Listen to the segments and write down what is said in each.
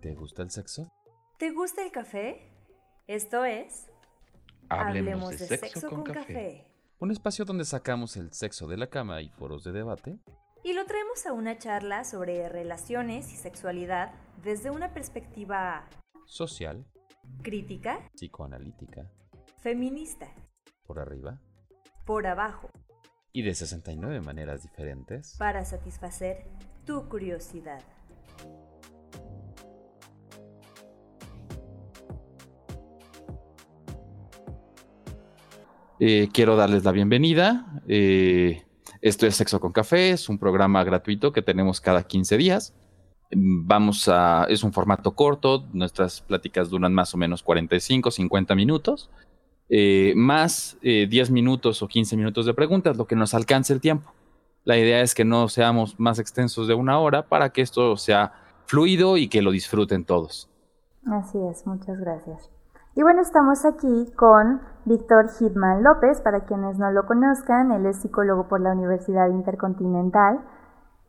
¿Te gusta el sexo? ¿Te gusta el café? Esto es... Hablemos, de, sexo, con, café. Un espacio donde sacamos el sexo de la cama y foros de debate. Y lo traemos a una charla sobre relaciones y sexualidad desde una perspectiva... Social. Crítica. Psicoanalítica. Feminista. Por arriba. Por abajo. Y de 69 maneras diferentes. Para satisfacer tu curiosidad. Eh, quiero darles la bienvenida. Eh, esto es Sexo con Café, es un programa gratuito que tenemos cada 15 días. Vamos a, es un formato corto, nuestras pláticas duran más o menos 45, 50 minutos, eh, más 10 minutos o 15 minutos de preguntas, lo que nos alcance el tiempo. La idea es que no seamos más extensos de una hora para que esto sea fluido y que lo disfruten todos. Así es, muchas gracias. Y bueno, estamos aquí con Víctor Hitman López, para quienes no lo conozcan, él es psicólogo por la Universidad Intercontinental,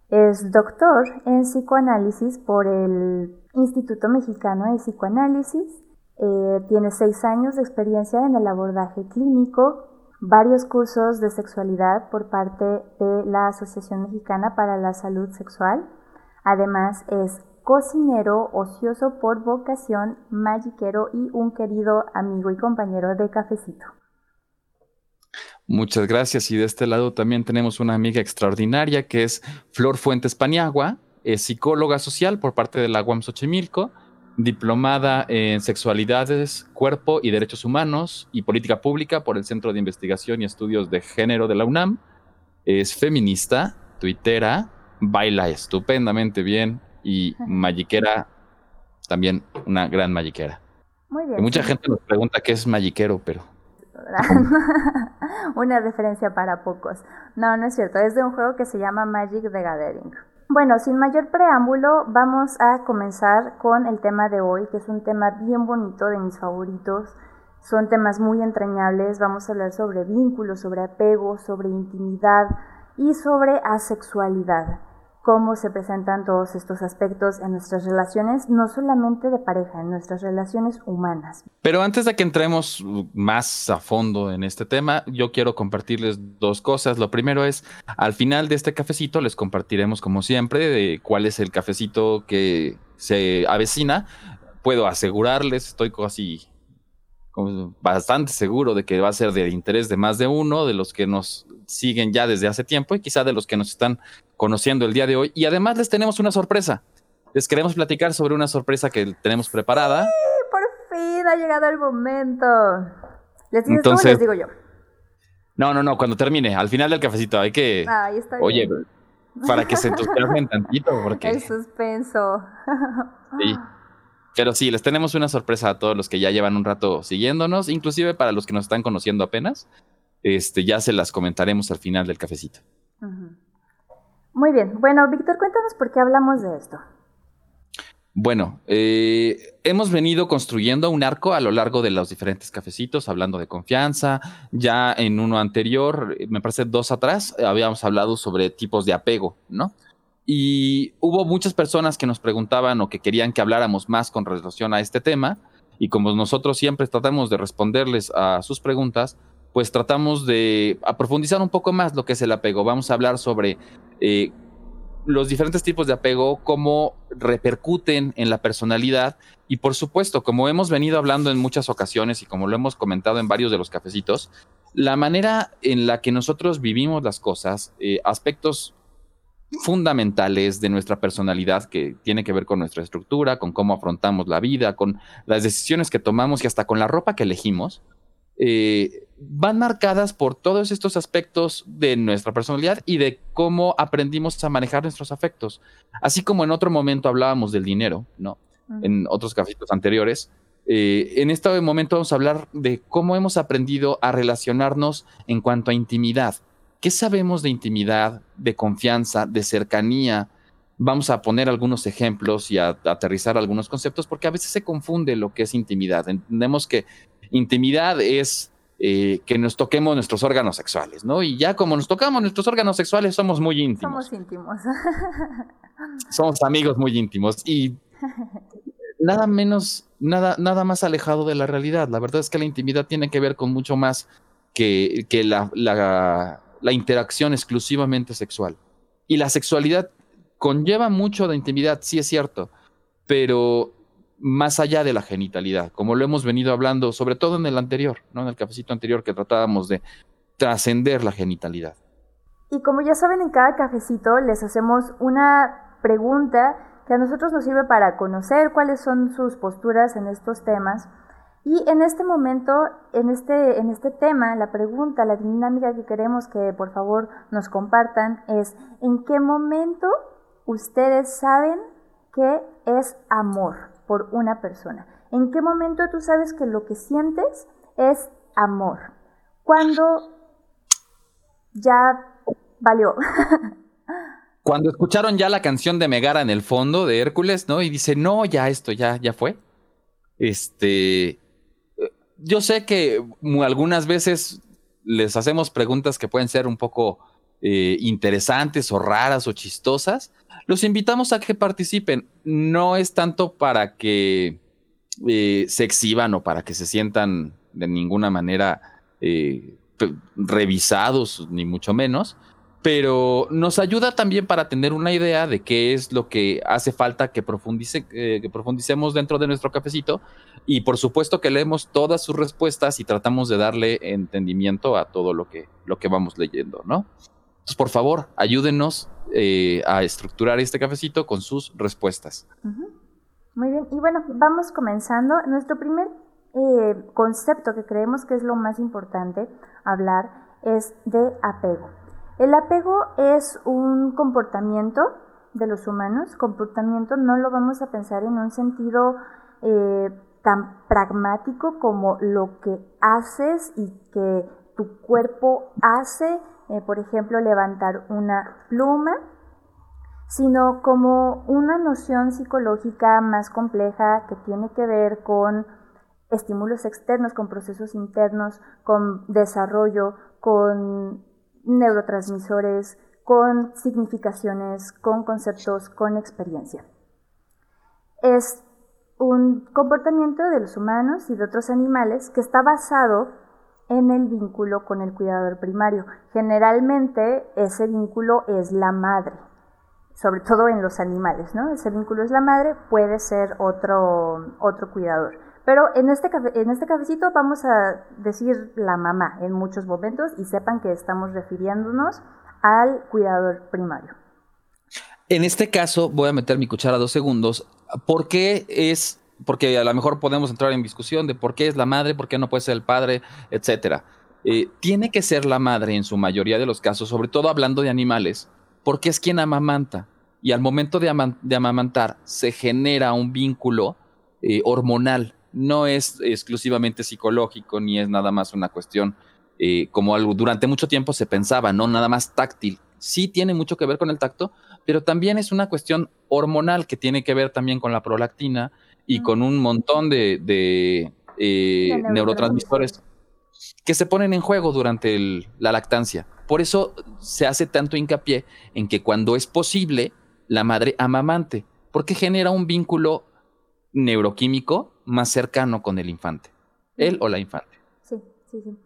es doctor en psicoanálisis por el Instituto Mexicano de Psicoanálisis, eh, tiene seis años de experiencia en el abordaje clínico, varios cursos de sexualidad por parte de la Asociación Mexicana para la Salud Sexual, además es cocinero, ocioso por vocación, magiquero y un querido amigo y compañero de cafecito. Muchas gracias. Y de este lado también tenemos una amiga extraordinaria que es Flor Fuentes Paniagua, psicóloga social por parte de la UAM Xochimilco, diplomada en sexualidades, cuerpo y derechos humanos y política pública por el Centro de Investigación y Estudios de Género de la UNAM. Es feminista, tuitera, baila estupendamente bien, y Magiquera, también una gran Magiquera. Muy bien. mucha gente nos pregunta qué es Magiquero, pero... una referencia para pocos. No, no es cierto, es de un juego que se llama Magic the Gathering. Bueno, sin mayor preámbulo, vamos a comenzar con el tema de hoy, que es un tema bien bonito, de mis favoritos. Son temas muy entrañables. Vamos a hablar sobre vínculos, sobre apego, sobre intimidad y sobre asexualidad cómo se presentan todos estos aspectos en nuestras relaciones, no solamente de pareja, en nuestras relaciones humanas. Pero antes de que entremos más a fondo en este tema, yo quiero compartirles dos cosas. Lo primero es, al final de este cafecito les compartiremos como siempre de cuál es el cafecito que se avecina. Puedo asegurarles, estoy casi bastante seguro de que va a ser de interés de más de uno, de los que nos siguen ya desde hace tiempo y quizá de los que nos están conociendo el día de hoy. Y además les tenemos una sorpresa. Les queremos platicar sobre una sorpresa que tenemos preparada. Sí, por fin ha llegado el momento. ¿Les digo Entonces, les digo yo? No, no, no, cuando termine, al final del cafecito hay que... Ahí está Oye, para que se entusiasmen tantito, porque... El suspenso. Sí. Pero sí, les tenemos una sorpresa a todos los que ya llevan un rato siguiéndonos, inclusive para los que nos están conociendo apenas. Este, ya se las comentaremos al final del cafecito. Muy bien. Bueno, Víctor, cuéntanos por qué hablamos de esto. Bueno, eh, hemos venido construyendo un arco a lo largo de los diferentes cafecitos, hablando de confianza. Ya en uno anterior, me parece dos atrás, habíamos hablado sobre tipos de apego, ¿no? Y hubo muchas personas que nos preguntaban o que querían que habláramos más con relación a este tema. Y como nosotros siempre tratamos de responderles a sus preguntas, pues tratamos de profundizar un poco más lo que es el apego. Vamos a hablar sobre eh, los diferentes tipos de apego, cómo repercuten en la personalidad y por supuesto, como hemos venido hablando en muchas ocasiones y como lo hemos comentado en varios de los cafecitos, la manera en la que nosotros vivimos las cosas, eh, aspectos fundamentales de nuestra personalidad que tiene que ver con nuestra estructura, con cómo afrontamos la vida, con las decisiones que tomamos y hasta con la ropa que elegimos, eh, van marcadas por todos estos aspectos de nuestra personalidad y de cómo aprendimos a manejar nuestros afectos. Así como en otro momento hablábamos del dinero, ¿no? En otros capítulos anteriores. Eh, en este momento vamos a hablar de cómo hemos aprendido a relacionarnos en cuanto a intimidad ¿Qué sabemos de intimidad, de confianza, de cercanía? Vamos a poner algunos ejemplos y a, aterrizar algunos conceptos porque a veces se confunde lo que es intimidad. Entendemos que intimidad es eh, que nos toquemos nuestros órganos sexuales, ¿no? Y ya como nos tocamos nuestros órganos sexuales, somos muy íntimos. Somos íntimos. somos amigos muy íntimos. Y nada menos, nada, nada más alejado de la realidad. La verdad es que la intimidad tiene que ver con mucho más que, que la, la, la interacción exclusivamente sexual. Y la sexualidad conlleva mucho de intimidad, sí es cierto, pero más allá de la genitalidad, como lo hemos venido hablando, sobre todo en el anterior, ¿no? En el cafecito anterior que tratábamos de trascender la genitalidad. Y como ya saben, en cada cafecito les hacemos una pregunta que a nosotros nos sirve para conocer cuáles son sus posturas en estos temas. Y en este momento, en este, en este tema, la pregunta, la dinámica que queremos que por favor nos compartan es, ¿en qué momento ustedes saben qué es amor por una persona? ¿En qué momento tú sabes que lo que sientes es amor? Cuando ya valió. Cuando escucharon ya la canción de Megara en el fondo de Hércules, ¿no? Y dice, no, ya esto, ya, ya fue. Este. Yo sé que algunas veces les hacemos preguntas que pueden ser un poco eh, interesantes o raras o chistosas. Los invitamos a que participen. No es tanto para que eh, se exhiban o para que se sientan de ninguna manera eh, revisados, ni mucho menos, pero nos ayuda también para tener una idea de qué es lo que hace falta que, profundice, eh, que profundicemos dentro de nuestro cafecito y por supuesto que leemos todas sus respuestas y tratamos de darle entendimiento a todo lo que, lo que vamos leyendo, ¿no? Entonces, por favor, ayúdenos eh, a estructurar este cafecito con sus respuestas. Muy bien, y bueno, vamos comenzando. Nuestro primer eh, concepto que creemos que es lo más importante hablar es de apego. El apego es un comportamiento de los humanos. Comportamiento no lo vamos a pensar en un sentido eh, tan pragmático como lo que haces y que tu cuerpo hace, eh, por ejemplo, levantar una pluma, sino como una noción psicológica más compleja que tiene que ver con estímulos externos, con procesos internos, con desarrollo, con neurotransmisores, con significaciones, con conceptos, con experiencia. Es un comportamiento de los humanos y de otros animales que está basado en el vínculo con el cuidador primario. Generalmente ese vínculo es la madre, sobre todo en los animales, ¿no? Ese vínculo es la madre, puede ser otro, otro cuidador. Pero en este, en este cafecito vamos a decir la mamá en muchos momentos y sepan que estamos refiriéndonos al cuidador primario. En este caso, voy a meter mi cuchara dos segundos. ¿Por qué es? Porque a lo mejor podemos entrar en discusión de por qué es la madre, por qué no puede ser el padre, etcétera. Eh, tiene que ser la madre en su mayoría de los casos, sobre todo hablando de animales, porque es quien amamanta. Y al momento de, amamantar se genera un vínculo eh, hormonal no es exclusivamente psicológico ni es nada más una cuestión eh, como algo durante mucho tiempo se pensaba, no nada más táctil. Sí tiene mucho que ver con el tacto, pero también es una cuestión hormonal que tiene que ver también con la prolactina y con un montón de, eh, neurotransmisores que se ponen en juego durante la lactancia. Por eso se hace tanto hincapié en que cuando es posible, la madre amamante, porque genera un vínculo neuroquímico más cercano con el infante, él o la infante. Sí, sí, sí.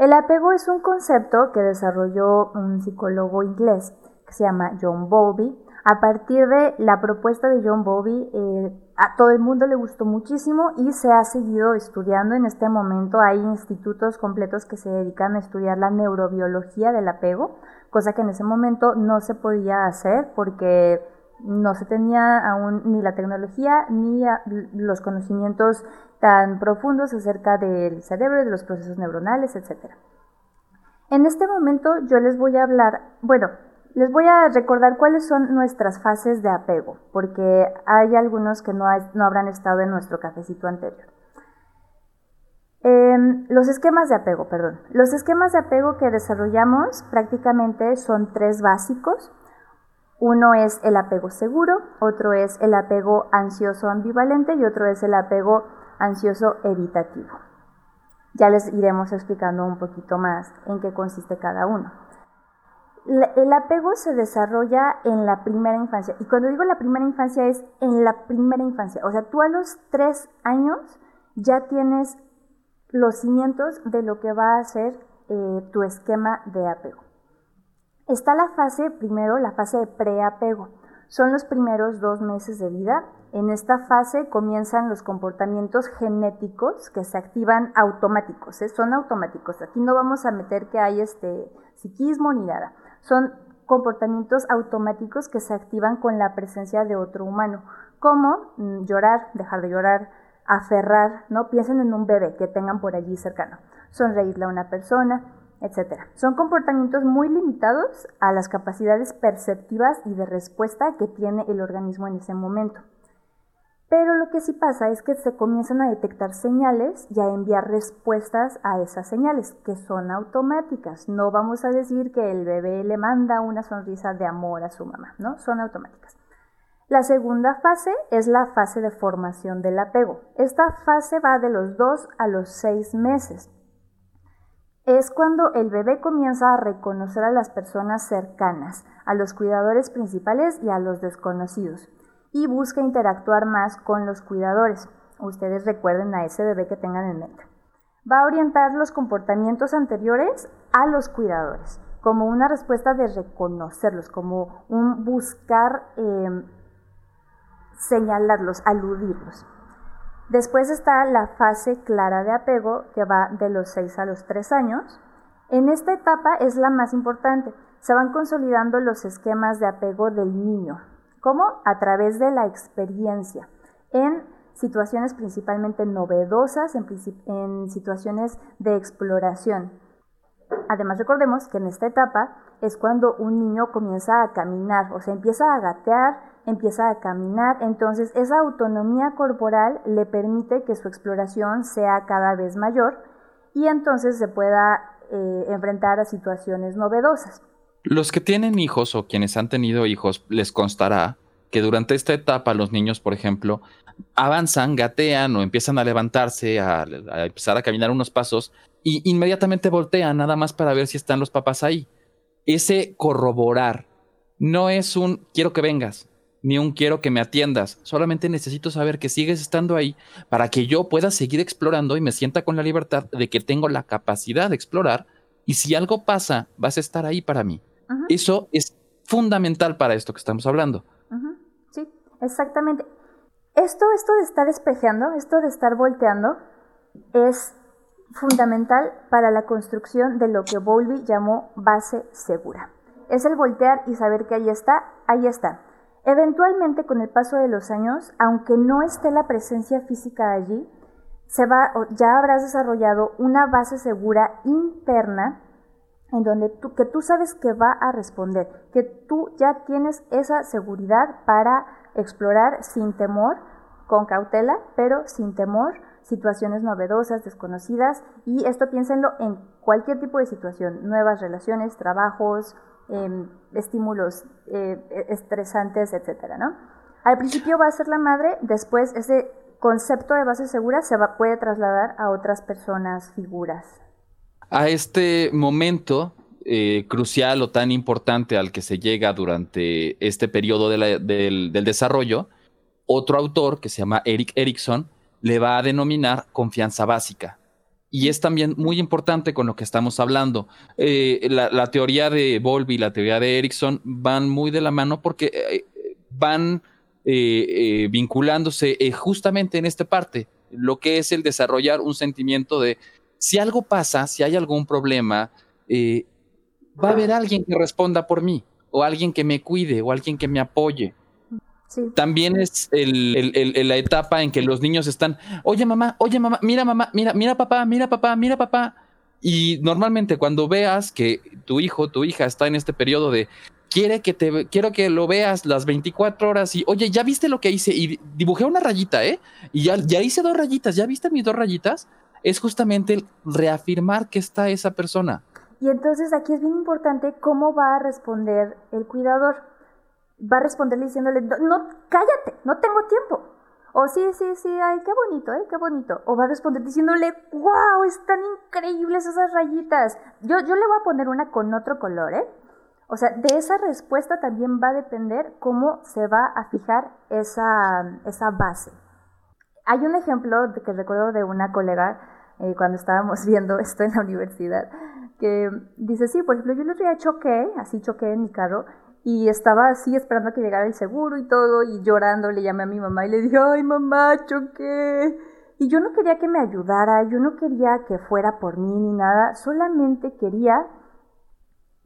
El apego es un concepto que desarrolló un psicólogo inglés que se llama John Bowlby. A partir de la propuesta de John Bowlby, eh, a todo el mundo le gustó muchísimo y se ha seguido estudiando. En este momento hay institutos completos que se dedican a estudiar la neurobiología del apego, cosa que en ese momento no se podía hacer porque no se tenía aún ni la tecnología ni los conocimientos tan profundos acerca del cerebro, de los procesos neuronales, etc. En este momento yo les voy a hablar, bueno, les voy a recordar cuáles son nuestras fases de apego, porque hay algunos que no, no habrán estado en nuestro cafecito anterior. Em, los esquemas de apego, perdón. Los esquemas de apego que desarrollamos prácticamente son tres básicos. Uno es el apego seguro, otro es el apego ansioso ambivalente y otro es el apego ansioso evitativo. Ya les iremos explicando un poquito más en qué consiste cada uno. el apego se desarrolla en la primera infancia. Y cuando digo la primera infancia es en la primera infancia. O sea, tú a los tres años ya tienes los cimientos de lo que va a ser eh, tu esquema de apego. Está la fase, primero, la fase de preapego. Son los primeros dos meses de vida. En esta fase comienzan los comportamientos genéticos que se activan automáticos, ¿eh? son automáticos. Aquí no vamos a meter que hay este psiquismo ni nada. Son comportamientos automáticos que se activan con la presencia de otro humano, como mm, llorar, dejar de llorar, aferrar, ¿no? Piensen en un bebé que tengan por allí cercano, sonreírle a una persona, etc. Son comportamientos muy limitados a las capacidades perceptivas y de respuesta que tiene el organismo en ese momento. Pero lo que sí pasa es que se comienzan a detectar señales y a enviar respuestas a esas señales, que son automáticas. No vamos a decir que el bebé le manda una sonrisa de amor a su mamá, ¿no? Son automáticas. La segunda fase es la fase de formación del apego. Esta fase va de los 2 a los 6 meses. Es cuando el bebé comienza a reconocer a las personas cercanas, a los cuidadores principales y a los desconocidos, y busca interactuar más con los cuidadores. Ustedes recuerden a ese bebé que tengan en mente. Va a orientar los comportamientos anteriores a los cuidadores, como una respuesta de reconocerlos, como un buscar eh, señalarlos, aludirlos. Después está la fase clara de apego, que va de los 6 a los 3 años. En esta etapa es la más importante. Se van consolidando los esquemas de apego del niño. ¿Cómo? A través de la experiencia. En situaciones principalmente novedosas, en, situaciones de exploración. Además, recordemos que en esta etapa es cuando un niño comienza a caminar, o sea, empieza a gatear, empieza a caminar, entonces esa autonomía corporal le permite que su exploración sea cada vez mayor y entonces se pueda eh, enfrentar a situaciones novedosas. Los que tienen hijos o quienes han tenido hijos les constará que durante esta etapa los niños, por ejemplo, avanzan, gatean o empiezan a levantarse, a, a empezar a caminar unos pasos y inmediatamente voltean nada más para ver si están los papás ahí. Ese corroborar no es un quiero que vengas, ni un quiero que me atiendas. Solamente necesito saber que sigues estando ahí para que yo pueda seguir explorando y me sienta con la libertad de que tengo la capacidad de explorar y si algo pasa, vas a estar ahí para mí. Eso es fundamental para esto que estamos hablando. Sí, exactamente. Esto, esto de estar espejeando, esto de estar volteando, es fundamental para la construcción de lo que Bowlby llamó base segura. Es el voltear y saber que ahí está, ahí está. Eventualmente, con el paso de los años, aunque no esté la presencia física allí, ya habrás desarrollado una base segura interna en donde tú, que tú sabes que va a responder, que tú ya tienes esa seguridad para explorar sin temor, con cautela, pero sin temor, situaciones novedosas, desconocidas, y esto piénsenlo en cualquier tipo de situación, nuevas relaciones, trabajos, Em, estímulos eh, estresantes, etcétera, ¿no? Al principio va a ser la madre, después ese concepto de base segura se puede trasladar a otras personas, figuras. A este momento eh, crucial o tan importante al que se llega durante este periodo del, del desarrollo, otro autor que se llama Eric Erickson le va a denominar confianza básica. Y es también muy importante con lo que estamos hablando. Eh, la, teoría de Volby y la teoría de Erickson van muy de la mano porque eh, van eh, vinculándose justamente en esta parte, lo que es el desarrollar un sentimiento de si algo pasa, si hay algún problema, va a haber alguien que responda por mí, o alguien que me cuide, o alguien que me apoye. También es la etapa en que los niños están, oye mamá, oye mamá, mira mamá, mira, mira papá, mira papá, mira papá. Y normalmente cuando veas que tu hijo, tu hija está en este periodo de quiere que te quiero que lo veas las 24 horas y oye, ya viste lo que hice y dibujé una rayita, ¿eh? Y ya, ya hice dos rayitas, ¿ya viste mis dos rayitas? Es justamente reafirmar que está esa persona. Y entonces aquí es bien importante cómo va a responder el cuidador va a responderle diciéndole, no, cállate, no tengo tiempo. O sí, sí, sí, ay, qué bonito, ¿eh? Qué bonito. O va a responder diciéndole, wow, están increíbles esas rayitas. Yo, yo le voy a poner una con otro color, ¿eh? O sea, de esa respuesta también va a depender cómo se va a fijar esa, esa base. Hay un ejemplo que recuerdo de una colega eh, cuando estábamos viendo esto en la universidad, que dice, sí, por ejemplo, yo el otro día choqué, así choqué en mi carro, y estaba así esperando a que llegara el seguro y todo, y llorando le llamé a mi mamá y le dije, ay mamá, choqué. Y yo no quería que me ayudara, yo no quería que fuera por mí ni nada, solamente quería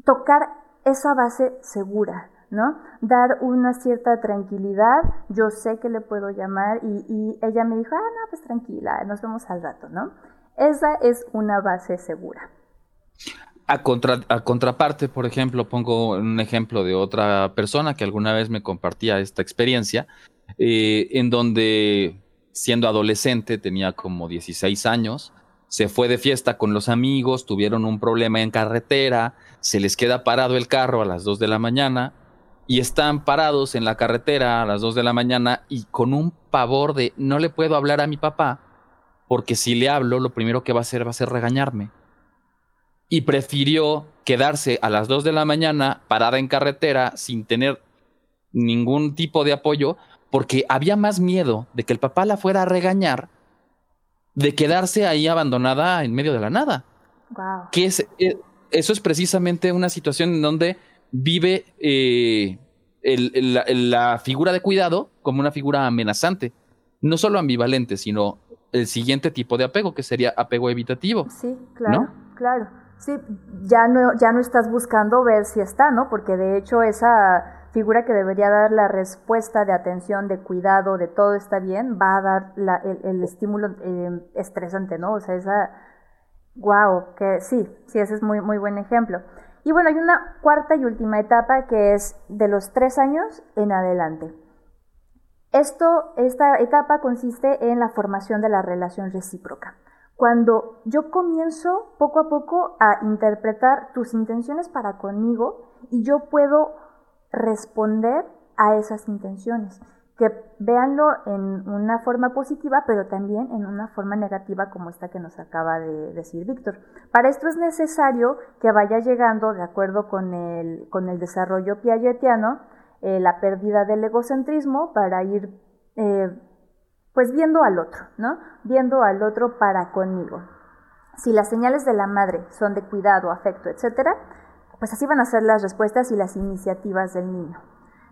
tocar esa base segura, ¿no? Dar una cierta tranquilidad, yo sé que le puedo llamar y, ella me dijo, ah, no, pues tranquila, nos vemos al rato, ¿no? Esa es una base segura. A, contraparte, por ejemplo, pongo un ejemplo de otra persona que alguna vez me compartía esta experiencia, eh, en donde siendo adolescente, tenía como 16 años, se fue de fiesta con los amigos, tuvieron un problema en carretera, se les queda parado el carro a las 2 de la mañana y están parados en la carretera a las 2 de la mañana y con un pavor de no le puedo hablar a mi papá porque si le hablo lo primero que va a hacer va a ser regañarme. Y prefirió quedarse a las 2 de la mañana parada en carretera sin tener ningún tipo de apoyo porque había más miedo de que el papá la fuera a regañar de quedarse ahí abandonada en medio de la nada. Que es, eh, eso es precisamente una situación en donde vive eh, la, figura de cuidado como una figura amenazante. No solo ambivalente, sino el siguiente tipo de apego, que sería apego evitativo. Sí, claro, claro. Sí, ya no, ya no estás buscando ver si está, ¿no? Porque de hecho esa figura que debería dar la respuesta de atención, de cuidado, de todo está bien, va a dar el, estímulo eh, estresante, ¿no? O sea, esa, wow, que sí, sí, ese es muy, muy buen ejemplo. Y bueno, hay una cuarta y última etapa que es de los tres años en adelante. Esto, esta etapa consiste en la formación de la relación recíproca. Cuando yo comienzo poco a poco a interpretar tus intenciones para conmigo y yo puedo responder a esas intenciones. Que véanlo en una forma positiva, pero también en una forma negativa como esta que nos acaba de decir Víctor. Para esto es necesario que vaya llegando, de acuerdo con el, con el desarrollo piagetiano, eh, la pérdida del egocentrismo para ir eh, pues viendo al otro, ¿no? Viendo al otro para conmigo. Si las señales de la madre son de cuidado, afecto, etcétera, pues así van a ser las respuestas y las iniciativas del niño.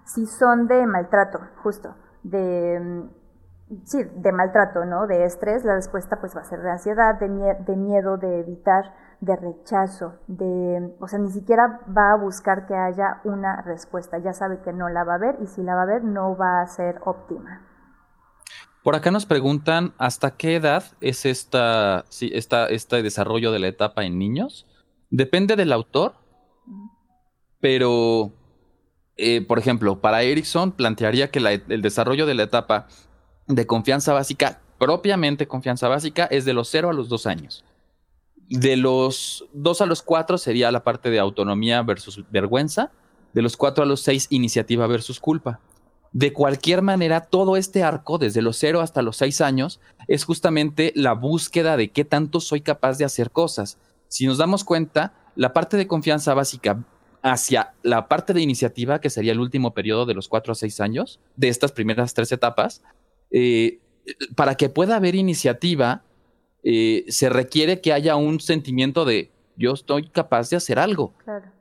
Si son de maltrato, justo, de, mm, sí, de maltrato, ¿no? De estrés, la respuesta pues va a ser de ansiedad, de, de miedo, de evitar, de rechazo, de, o sea, ni siquiera va a buscar que haya una respuesta, ya sabe que no la va a ver y si la va a ver no va a ser óptima. Por acá nos preguntan hasta qué edad es esta, sí, esta, este desarrollo de la etapa en niños. Depende del autor, pero, eh, por ejemplo, para Erickson plantearía que el desarrollo de la etapa de confianza básica, propiamente confianza básica, es de los 0 a los 2 años. De los 2 a los 4 sería la parte de autonomía versus vergüenza. De los 4 a los 6, iniciativa versus culpa. De cualquier manera, todo este arco, desde los 0 hasta los 6 años, es justamente la búsqueda de qué tanto soy capaz de hacer cosas. Si nos damos cuenta, la parte de confianza básica hacia la parte de iniciativa, que sería el último periodo de los cuatro a seis años, de estas primeras tres etapas, eh, para que pueda haber iniciativa, eh, se requiere que haya un sentimiento de yo estoy capaz de hacer algo. Claro.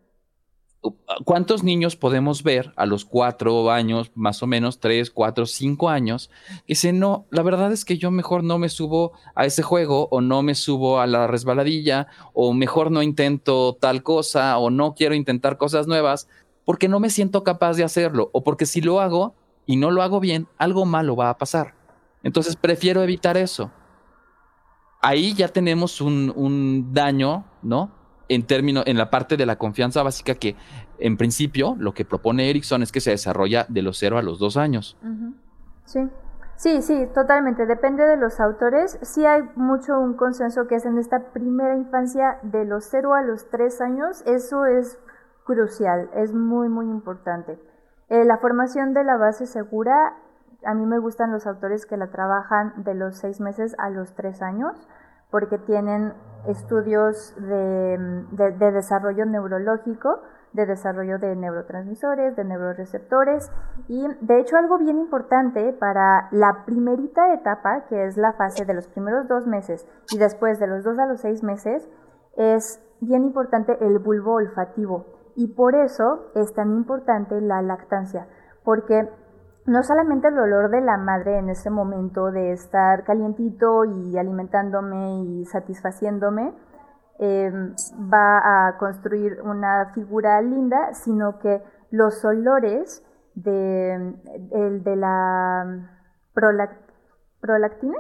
¿Cuántos niños podemos ver a los cuatro años, más o menos, tres, cuatro, cinco años, que dicen, no, la verdad es que yo mejor no me subo a ese juego o no me subo a la resbaladilla o mejor no intento tal cosa o no quiero intentar cosas nuevas porque no me siento capaz de hacerlo o porque si lo hago y no lo hago bien, algo malo va a pasar. Entonces prefiero evitar eso. Ahí ya tenemos un, un daño, ¿no? En términos, en la parte de la confianza básica que en principio lo que propone Erickson es que se desarrolla de los 0 a los 2 años. Sí. Sí, sí, totalmente. Depende de los autores. Sí hay mucho un consenso que es en esta primera infancia de los 0 a los 3 años. Eso es crucial, es muy, muy importante. Eh, la formación de la base segura, a mí me gustan los autores que la trabajan de los 6 meses a los 3 años porque tienen estudios de, de, desarrollo neurológico, de desarrollo de neurotransmisores, de neuroreceptores. Y de hecho algo bien importante para la primerita etapa, que es la fase de los primeros dos meses y después de los dos a los seis meses, es bien importante el bulbo olfativo. Y por eso es tan importante la lactancia, porque no solamente el olor de la madre en ese momento de estar calientito y alimentándome y satisfaciéndome, em, va a construir una figura linda, sino que los olores de, de la prolactina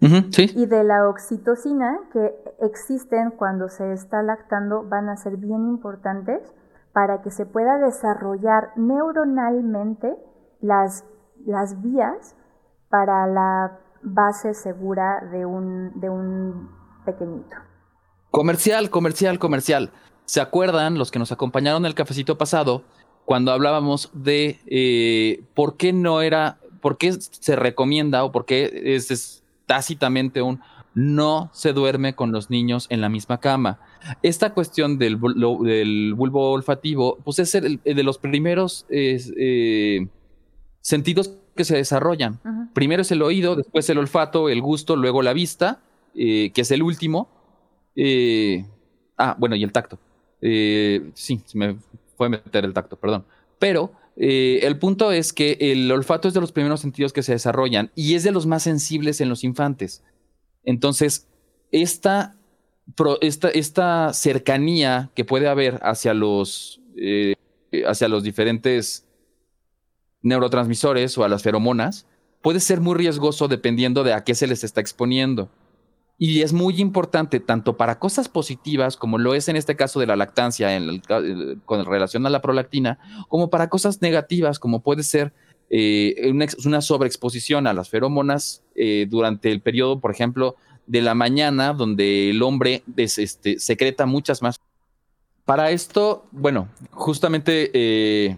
y de la oxitocina que existen cuando se está lactando van a ser bien importantes para que se pueda desarrollar neuronalmente las, las vías para la base segura de un, de un pequeñito. Comercial, comercial, comercial. ¿Se acuerdan los que nos acompañaron en el cafecito pasado cuando hablábamos de eh, por qué no era, por qué se recomienda o por qué es, tácitamente un no se duerme con los niños en la misma cama? Esta cuestión del, del bulbo olfativo, pues es de los primeros eh, sentidos que se desarrollan. Primero es el oído, después el olfato, el gusto, luego la vista, eh, que es el último. Eh, ah, bueno, y el tacto. Eh, sí, se me fue a meter el tacto, perdón. Pero el punto es que el olfato es de los primeros sentidos que se desarrollan y es de los más sensibles en los infantes. Entonces, esta, esta, esta cercanía que puede haber hacia los, hacia los diferentes neurotransmisores o a las feromonas, puede ser muy riesgoso dependiendo de a qué se les está exponiendo. Y es muy importante tanto para cosas positivas, como lo es en este caso de la lactancia con relación a la prolactina, como para cosas negativas, como puede ser eh, una, sobreexposición a las feromonas eh, durante el periodo, por ejemplo, de la mañana, donde el hombre este, secreta muchas más. Para esto, bueno, justamente eh,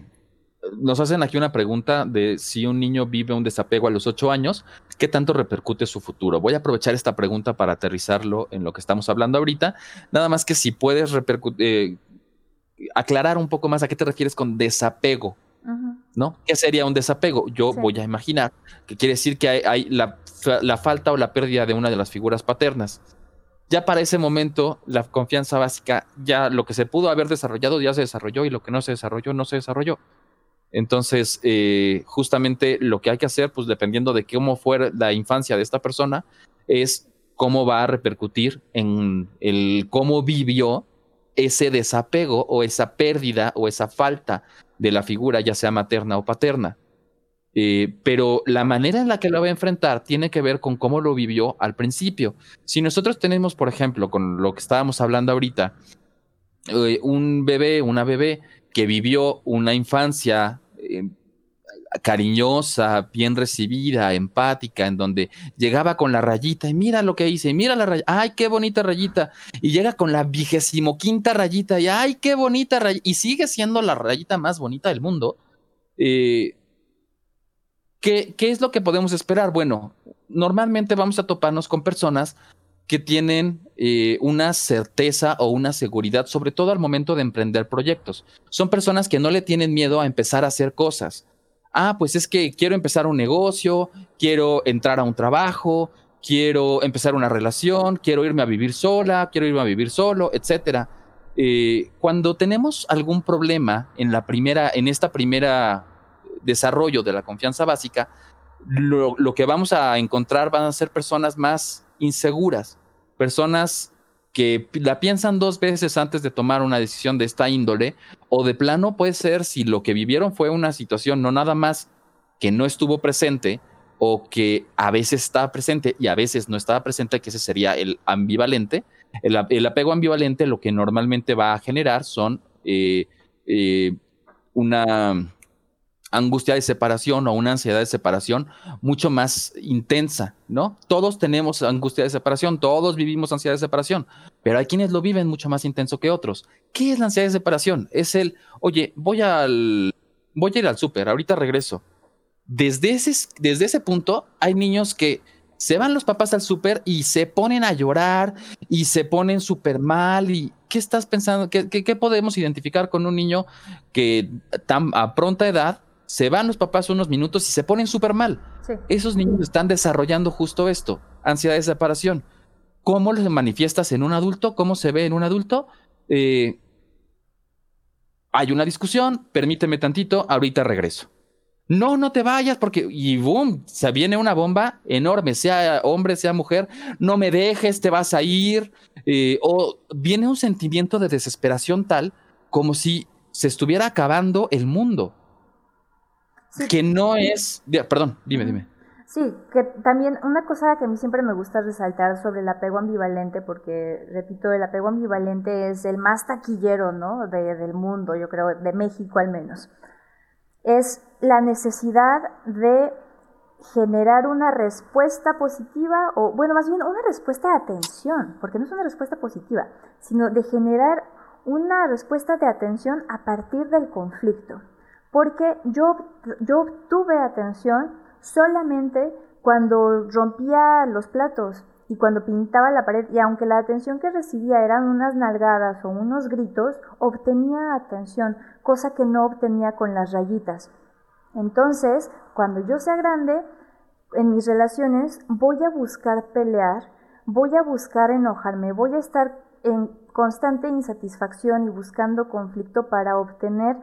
nos hacen aquí una pregunta de si un niño vive un desapego a los ocho años, ¿qué tanto repercute su futuro? Voy a aprovechar esta pregunta para aterrizarlo en lo que estamos hablando ahorita. Nada más que si puedes eh, aclarar un poco más a qué te refieres con desapego, ¿no? ¿Qué sería un desapego? Yo voy a imaginar que quiere decir que hay, la, la falta o la pérdida de una de las figuras paternas ya para ese momento la confianza básica, ya lo que se pudo haber desarrollado ya se desarrolló y lo que no se desarrolló no se desarrolló. Entonces, eh, justamente lo que hay que hacer, pues dependiendo de cómo fue la infancia de esta persona, es cómo va a repercutir en el cómo vivió ese desapego o esa pérdida o esa falta de la figura, ya sea materna o paterna. Eh, pero la manera en la que lo va a enfrentar tiene que ver con cómo lo vivió al principio. Si nosotros tenemos, por ejemplo, con lo que estábamos hablando ahorita, eh, un bebé, una bebé que vivió una infancia eh, cariñosa, bien recibida, empática, en donde llegaba con la rayita y mira lo que hice, mira la rayita, ay, qué bonita rayita, y llega con la vigésimo quinta rayita y ay, qué bonita rayita, y sigue siendo la rayita más bonita del mundo. Eh, ¿qué, ¿Qué es lo que podemos esperar? Bueno, normalmente vamos a toparnos con personas que tienen eh, una certeza o una seguridad, sobre todo al momento de emprender proyectos. Son personas que no le tienen miedo a empezar a hacer cosas. Ah, pues es que quiero empezar un negocio, quiero entrar a un trabajo, quiero empezar una relación, quiero irme a vivir sola, quiero irme a vivir solo, etcétera. Eh, cuando tenemos algún problema en la primera, en esta primera desarrollo de la confianza básica, lo que vamos a encontrar van a ser personas más inseguras, personas que la piensan dos veces antes de tomar una decisión de esta índole, o de plano puede ser si lo que vivieron fue una situación no nada más que no estuvo presente, o que a veces estaba presente y a veces no estaba presente, que ese sería el ambivalente. El, apego ambivalente lo que normalmente va a generar son eh, eh, una angustia de separación o una ansiedad de separación mucho más intensa, ¿no? Todos tenemos angustia de separación, todos vivimos ansiedad de separación, pero hay quienes lo viven mucho más intenso que otros. ¿Qué es la ansiedad de separación? Es el, oye, voy al, voy a ir al súper, ahorita regreso. Desde ese, desde ese punto hay niños que se van los papás al súper y se ponen a llorar y se ponen súper mal. ¿Y qué estás pensando? ¿Qué, ¿Qué, podemos identificar con un niño que tan a pronta edad se van los papás unos minutos y se ponen súper mal? Esos niños están desarrollando justo esto, ansiedad de separación. ¿Cómo lo manifiestas en un adulto? ¿Cómo se ve en un adulto? Eh, hay una discusión, permíteme tantito, ahorita regreso. No, no te vayas porque, y boom, se viene una bomba enorme, sea hombre, sea mujer, no me dejes, te vas a ir, eh, o viene un sentimiento de desesperación tal como si se estuviera acabando el mundo. Que no es, perdón, dime, dime. Sí, que también una cosa que a mí siempre me gusta resaltar sobre el apego ambivalente, porque repito, el apego ambivalente es el más taquillero, ¿no? del mundo, yo creo, de México al menos es la necesidad de generar una respuesta positiva, o bueno, más bien una respuesta de atención, porque no es una respuesta positiva, sino de generar una respuesta de atención a partir del conflicto. Porque yo, yo obtuve atención solamente cuando rompía los platos y cuando pintaba la pared, y aunque la atención que recibía eran unas nalgadas o unos gritos, obtenía atención, cosa que no obtenía con las rayitas. Entonces, cuando yo sea grande, en mis relaciones voy a buscar pelear, voy a buscar enojarme, voy a estar en constante insatisfacción y buscando conflicto para obtener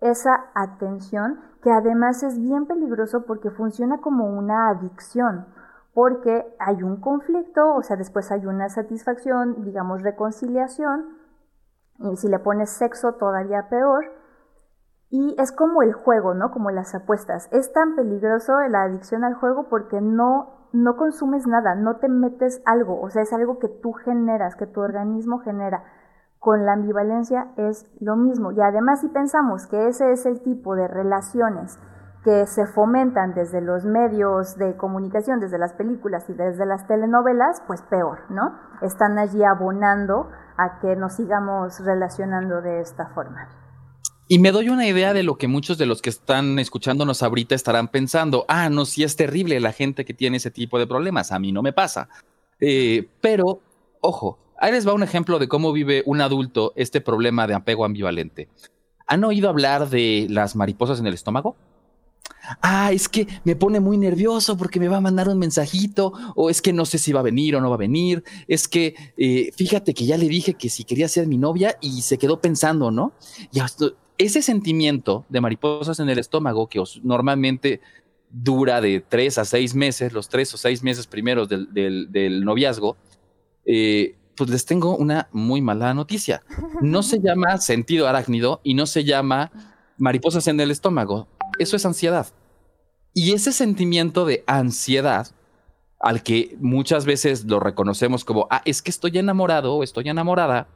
esa atención, que además es bien peligroso porque funciona como una adicción porque hay un conflicto, o sea, después hay una satisfacción, digamos, reconciliación, y si le pones sexo todavía peor, y es como el juego, ¿no? Como las apuestas. Es tan peligroso la adicción al juego porque no, no consumes nada, no te metes algo, o sea, es algo que tú generas, que tu organismo genera. Con la ambivalencia es lo mismo. Y además si pensamos que ese es el tipo de relaciones que se fomentan desde los medios de comunicación, desde las películas y desde las telenovelas, pues peor, ¿no? Están allí abonando a que nos sigamos relacionando de esta forma. Y me doy una idea de lo que muchos de los que están escuchándonos ahorita estarán pensando, ah, no, sí es terrible la gente que tiene ese tipo de problemas, a mí no me pasa. Eh, pero, ojo, ahí les va un ejemplo de cómo vive un adulto este problema de apego ambivalente. ¿Han oído hablar de las mariposas en el estómago? ah, es que me pone muy nervioso porque me va a mandar un mensajito, o es que no sé si va a venir o no va a venir, es que eh, fíjate que ya le dije que si quería ser mi novia y se quedó pensando, ¿no? Y ese sentimiento de mariposas en el estómago que normalmente dura de tres a seis meses, los tres o seis meses primeros del, noviazgo, eh, pues les tengo una muy mala noticia. No se llama sentido arácnido y no se llama mariposas en el estómago. Eso es ansiedad. Y ese sentimiento de ansiedad, al que muchas veces lo reconocemos como, ah, es que estoy enamorado o estoy enamorada,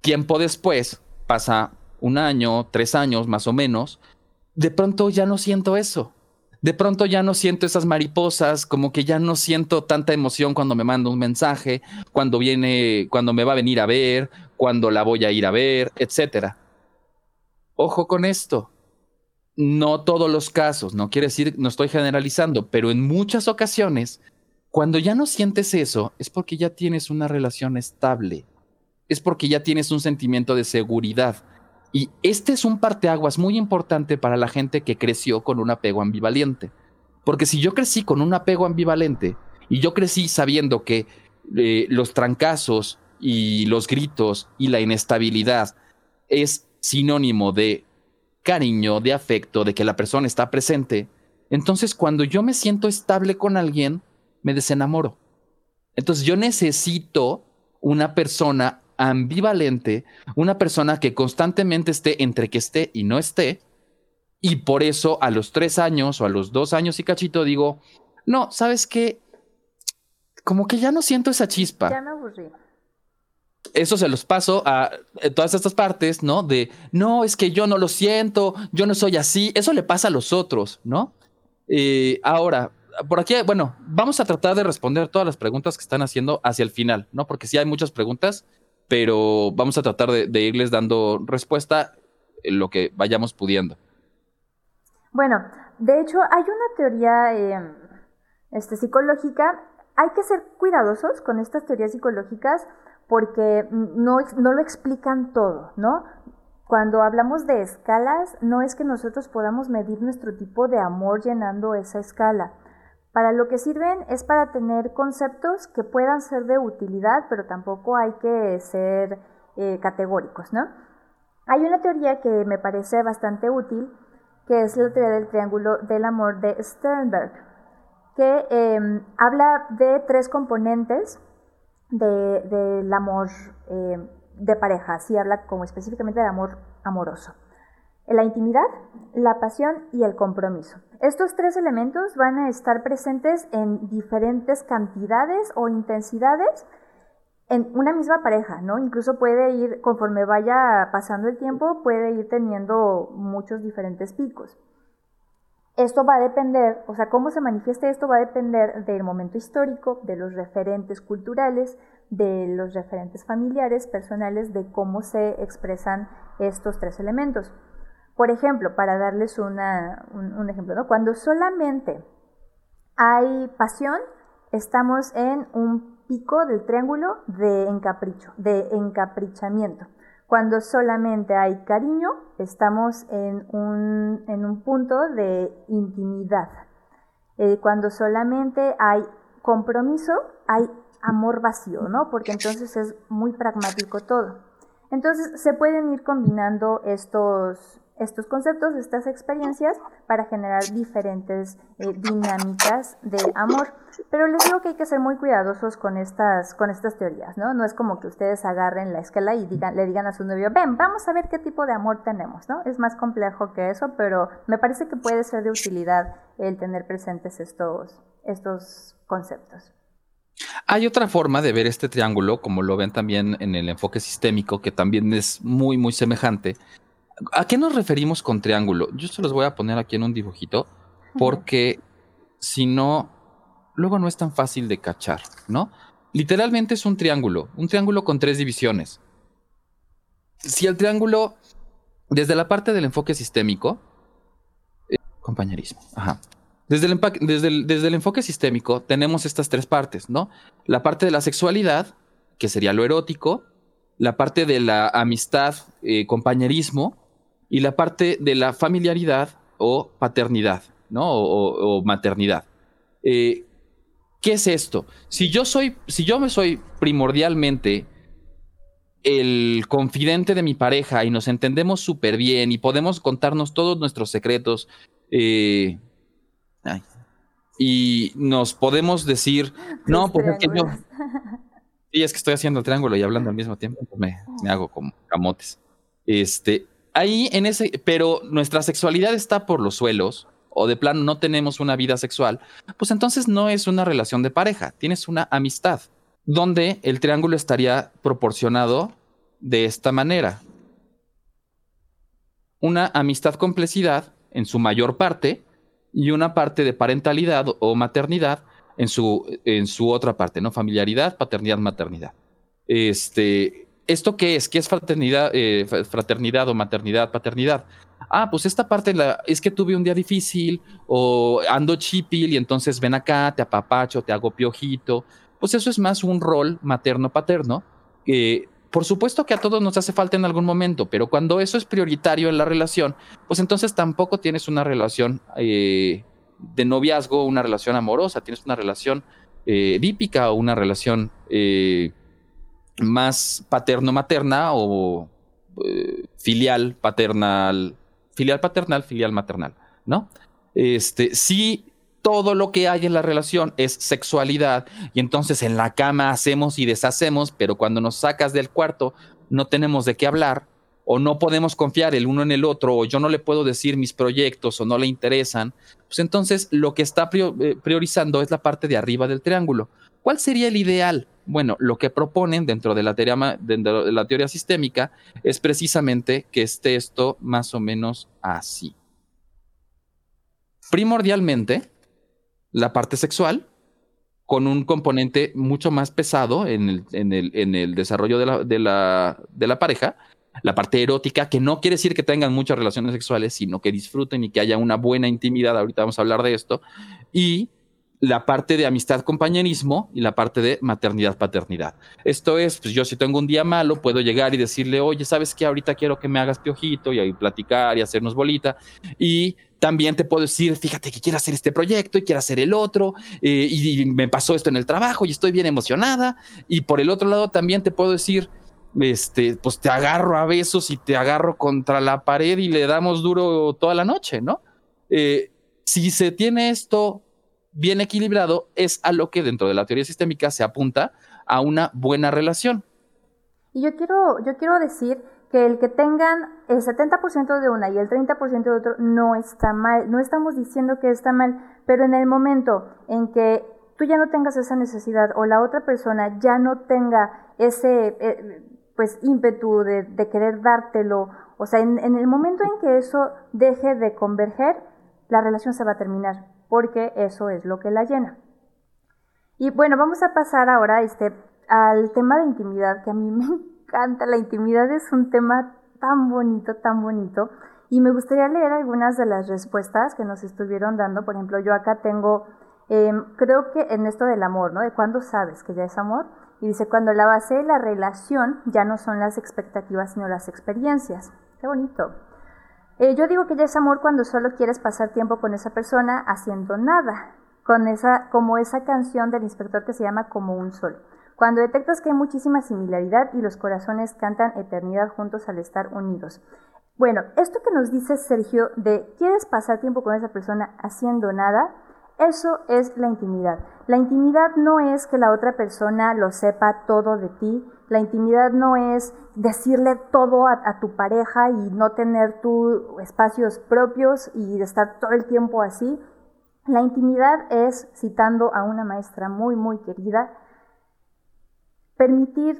tiempo después, pasa un año, tres años más o menos, de pronto ya no siento eso. De pronto ya no siento esas mariposas, como que ya no siento tanta emoción cuando me manda un mensaje, cuando viene, cuando me va a venir a ver, cuando la voy a ir a ver, etcétera. Ojo con esto no todos los casos, no quiere decir, no estoy generalizando, pero en muchas ocasiones, cuando ya no sientes eso, es porque ya tienes una relación estable, es porque ya tienes un sentimiento de seguridad. Y este es un parteaguas muy importante para la gente que creció con un apego ambivalente. Porque si yo crecí con un apego ambivalente y yo crecí sabiendo que eh, los trancazos y los gritos y la inestabilidad es sinónimo de cariño, de afecto, de que la persona está presente, entonces cuando yo me siento estable con alguien, me desenamoro. Entonces yo necesito una persona ambivalente, una persona que constantemente esté entre que esté y no esté, y por eso a los tres años o a los dos años y cachito digo, no, ¿sabes qué? Como que ya no siento esa chispa. Ya me aburrí eso se los paso a eh, todas estas partes, ¿no? De, no, es que yo no lo siento, yo no soy así, eso le pasa a los otros, ¿no? Eh, ahora, por aquí, bueno, vamos a tratar de responder todas las preguntas que están haciendo hacia el final, ¿no? Porque sí hay muchas preguntas, pero vamos a tratar de, irles dando respuesta en lo que vayamos pudiendo. Bueno, de hecho hay una teoría... Em, este, psicológica, hay que ser cuidadosos con estas teorías psicológicas porque no, no lo explican todo, ¿no? Cuando hablamos de escalas, no es que nosotros podamos medir nuestro tipo de amor llenando esa escala. Para lo que sirven es para tener conceptos que puedan ser de utilidad, pero tampoco hay que ser eh, categóricos, ¿no? Hay una teoría que me parece bastante útil, que es la teoría del triángulo del amor de Sternberg, que em, habla de tres componentes del amor em, de pareja, así habla como específicamente del amor amoroso. La intimidad, la pasión y el compromiso. Estos tres elementos van a estar presentes en diferentes cantidades o intensidades en una misma pareja, ¿no? Incluso puede ir, conforme vaya pasando el tiempo, puede ir teniendo muchos diferentes picos. Esto va a depender, o sea, cómo se manifieste esto va a depender del momento histórico, de los referentes culturales, de los referentes familiares, personales, de cómo se expresan estos tres elementos. Por ejemplo, para darles un, ejemplo, ¿no? cuando solamente hay pasión, estamos en un pico del triángulo de encapricho, de encaprichamiento. Cuando solamente hay cariño, estamos en un, en un punto de intimidad. Eh, cuando solamente hay compromiso, hay amor vacío, ¿no? Porque entonces es muy pragmático todo. Entonces se pueden ir combinando estos, estos conceptos, estas experiencias para generar diferentes eh, dinámicas de amor. Pero les digo que hay que ser muy cuidadosos con estas, con estas teorías, ¿no? No es como que ustedes agarren la escala y digan, le digan a su novio, ven, vamos a ver qué tipo de amor tenemos, ¿no? Es más complejo que eso, pero me parece que puede ser de utilidad el tener presentes estos, estos conceptos. Hay otra forma de ver este triángulo, como lo ven también en el enfoque sistémico, que también es muy, muy semejante, ¿A qué nos referimos con triángulo? Yo se los voy a poner aquí en un dibujito, porque si no, luego no es tan fácil de cachar, ¿no? Literalmente es un triángulo, un triángulo con tres divisiones. Si el triángulo, desde la parte del enfoque sistémico, eh, compañerismo, ajá. Desde el, desde, desde el enfoque sistémico tenemos estas tres partes, ¿no? La parte de la sexualidad, que sería lo erótico, la parte de la amistad, eh, compañerismo, y la parte de la familiaridad o paternidad, ¿no? O, maternidad. Eh, ¿Qué es esto? Si yo soy, si yo me soy primordialmente el confidente de mi pareja y nos entendemos súper bien y podemos contarnos todos nuestros secretos eh, y nos podemos decir, no, pues es que yo... Sí, es que estoy haciendo el triángulo y hablando al mismo tiempo, pues me, me hago como camotes. Este, ahí en ese, pero nuestra sexualidad está por los suelos, o de plano no tenemos una vida sexual, pues entonces no es una relación de pareja, tienes una amistad, donde el triángulo estaría proporcionado de esta manera. Una amistad complicidad en su mayor parte y una parte de parentalidad o maternidad en su, en su otra parte, ¿no? Familiaridad, paternidad, maternidad. Este, ¿Esto qué es? ¿Qué es fraternidad, eh, fraternidad o maternidad, paternidad? Ah, pues esta parte es que tuve un día difícil o ando chipil y entonces ven acá, te apapacho, te hago piojito. Pues eso es más un rol materno-paterno. por supuesto que a todos nos hace falta en algún momento, pero cuando eso es prioritario en la relación, pues entonces tampoco tienes una relación eh, de noviazgo, una relación amorosa, tienes una relación eh, dípica o una relación eh, más paterno-materna o eh, filial paternal, filial paternal, filial maternal, ¿no? Este, si todo lo que hay en la relación es sexualidad y entonces en la cama hacemos y deshacemos, pero cuando nos sacas del cuarto no tenemos de qué hablar o no podemos confiar el uno en el otro o yo no le puedo decir mis proyectos o no le interesan, pues entonces lo que está eh, priorizando es la parte de arriba del triángulo. ¿Cuál sería el ideal? Bueno, lo que proponen dentro de la teoría, de la teoría sistémica es precisamente que esté esto más o menos así. Primordialmente, la parte sexual, con un componente mucho más pesado en el, desarrollo de la, pareja, la parte erótica, que no quiere decir que tengan muchas relaciones sexuales, sino que disfruten y que haya una buena intimidad, ahorita vamos a hablar de esto, y la parte de amistad, compañerismo y la parte de maternidad, paternidad. Esto es, pues yo si tengo un día malo, puedo llegar y decirle, oye, ¿sabes qué? Ahorita quiero que me hagas piojito y ahí platicar y hacernos bolita. Y también te puedo decir, fíjate que quiero hacer este proyecto y quiero hacer el otro, eh, y, me pasó esto en el trabajo y estoy bien emocionada. Y por el otro lado también te puedo decir, este, pues te agarro a besos y te agarro contra la pared y le damos duro toda la noche, ¿no? Eh, si se tiene esto bien equilibrado, es a lo que dentro de la teoría sistémica se apunta a una buena relación. Y yo quiero, yo quiero decir que el que tengan el 70% de una y el 30% de otro no está mal, no estamos diciendo que está mal, pero en el momento en que tú ya no tengas esa necesidad o la otra persona ya no tenga ese eh, pues ímpetu de, querer dártelo, o sea, en, en el momento en que eso deje de converger, la relación se va a terminar porque eso es lo que la llena. Y bueno, vamos a pasar ahora este, al tema de intimidad, que a mí me encanta. La intimidad es un tema tan bonito, tan bonito. Y me gustaría leer algunas de las respuestas que nos estuvieron dando. Por ejemplo, yo acá tengo, em, creo que en esto del amor, ¿no? De cuándo sabes que ya es amor. Y dice, cuando la base de la relación ya no son las expectativas, sino las experiencias. Qué bonito. Eh, yo digo que ya es amor cuando solo quieres pasar tiempo con esa persona haciendo nada, con esa, como esa canción del inspector que se llama Como un sol. Cuando detectas que hay muchísima similaridad y los corazones cantan eternidad juntos al estar unidos. Bueno, esto que nos dice Sergio de quieres pasar tiempo con esa persona haciendo nada, eso es la intimidad. La intimidad no es que la otra persona lo sepa todo de ti, la intimidad no es decirle todo a, tu pareja y no tener tus espacios propios y estar todo el tiempo así. La intimidad es, citando a una maestra muy, muy querida, permitir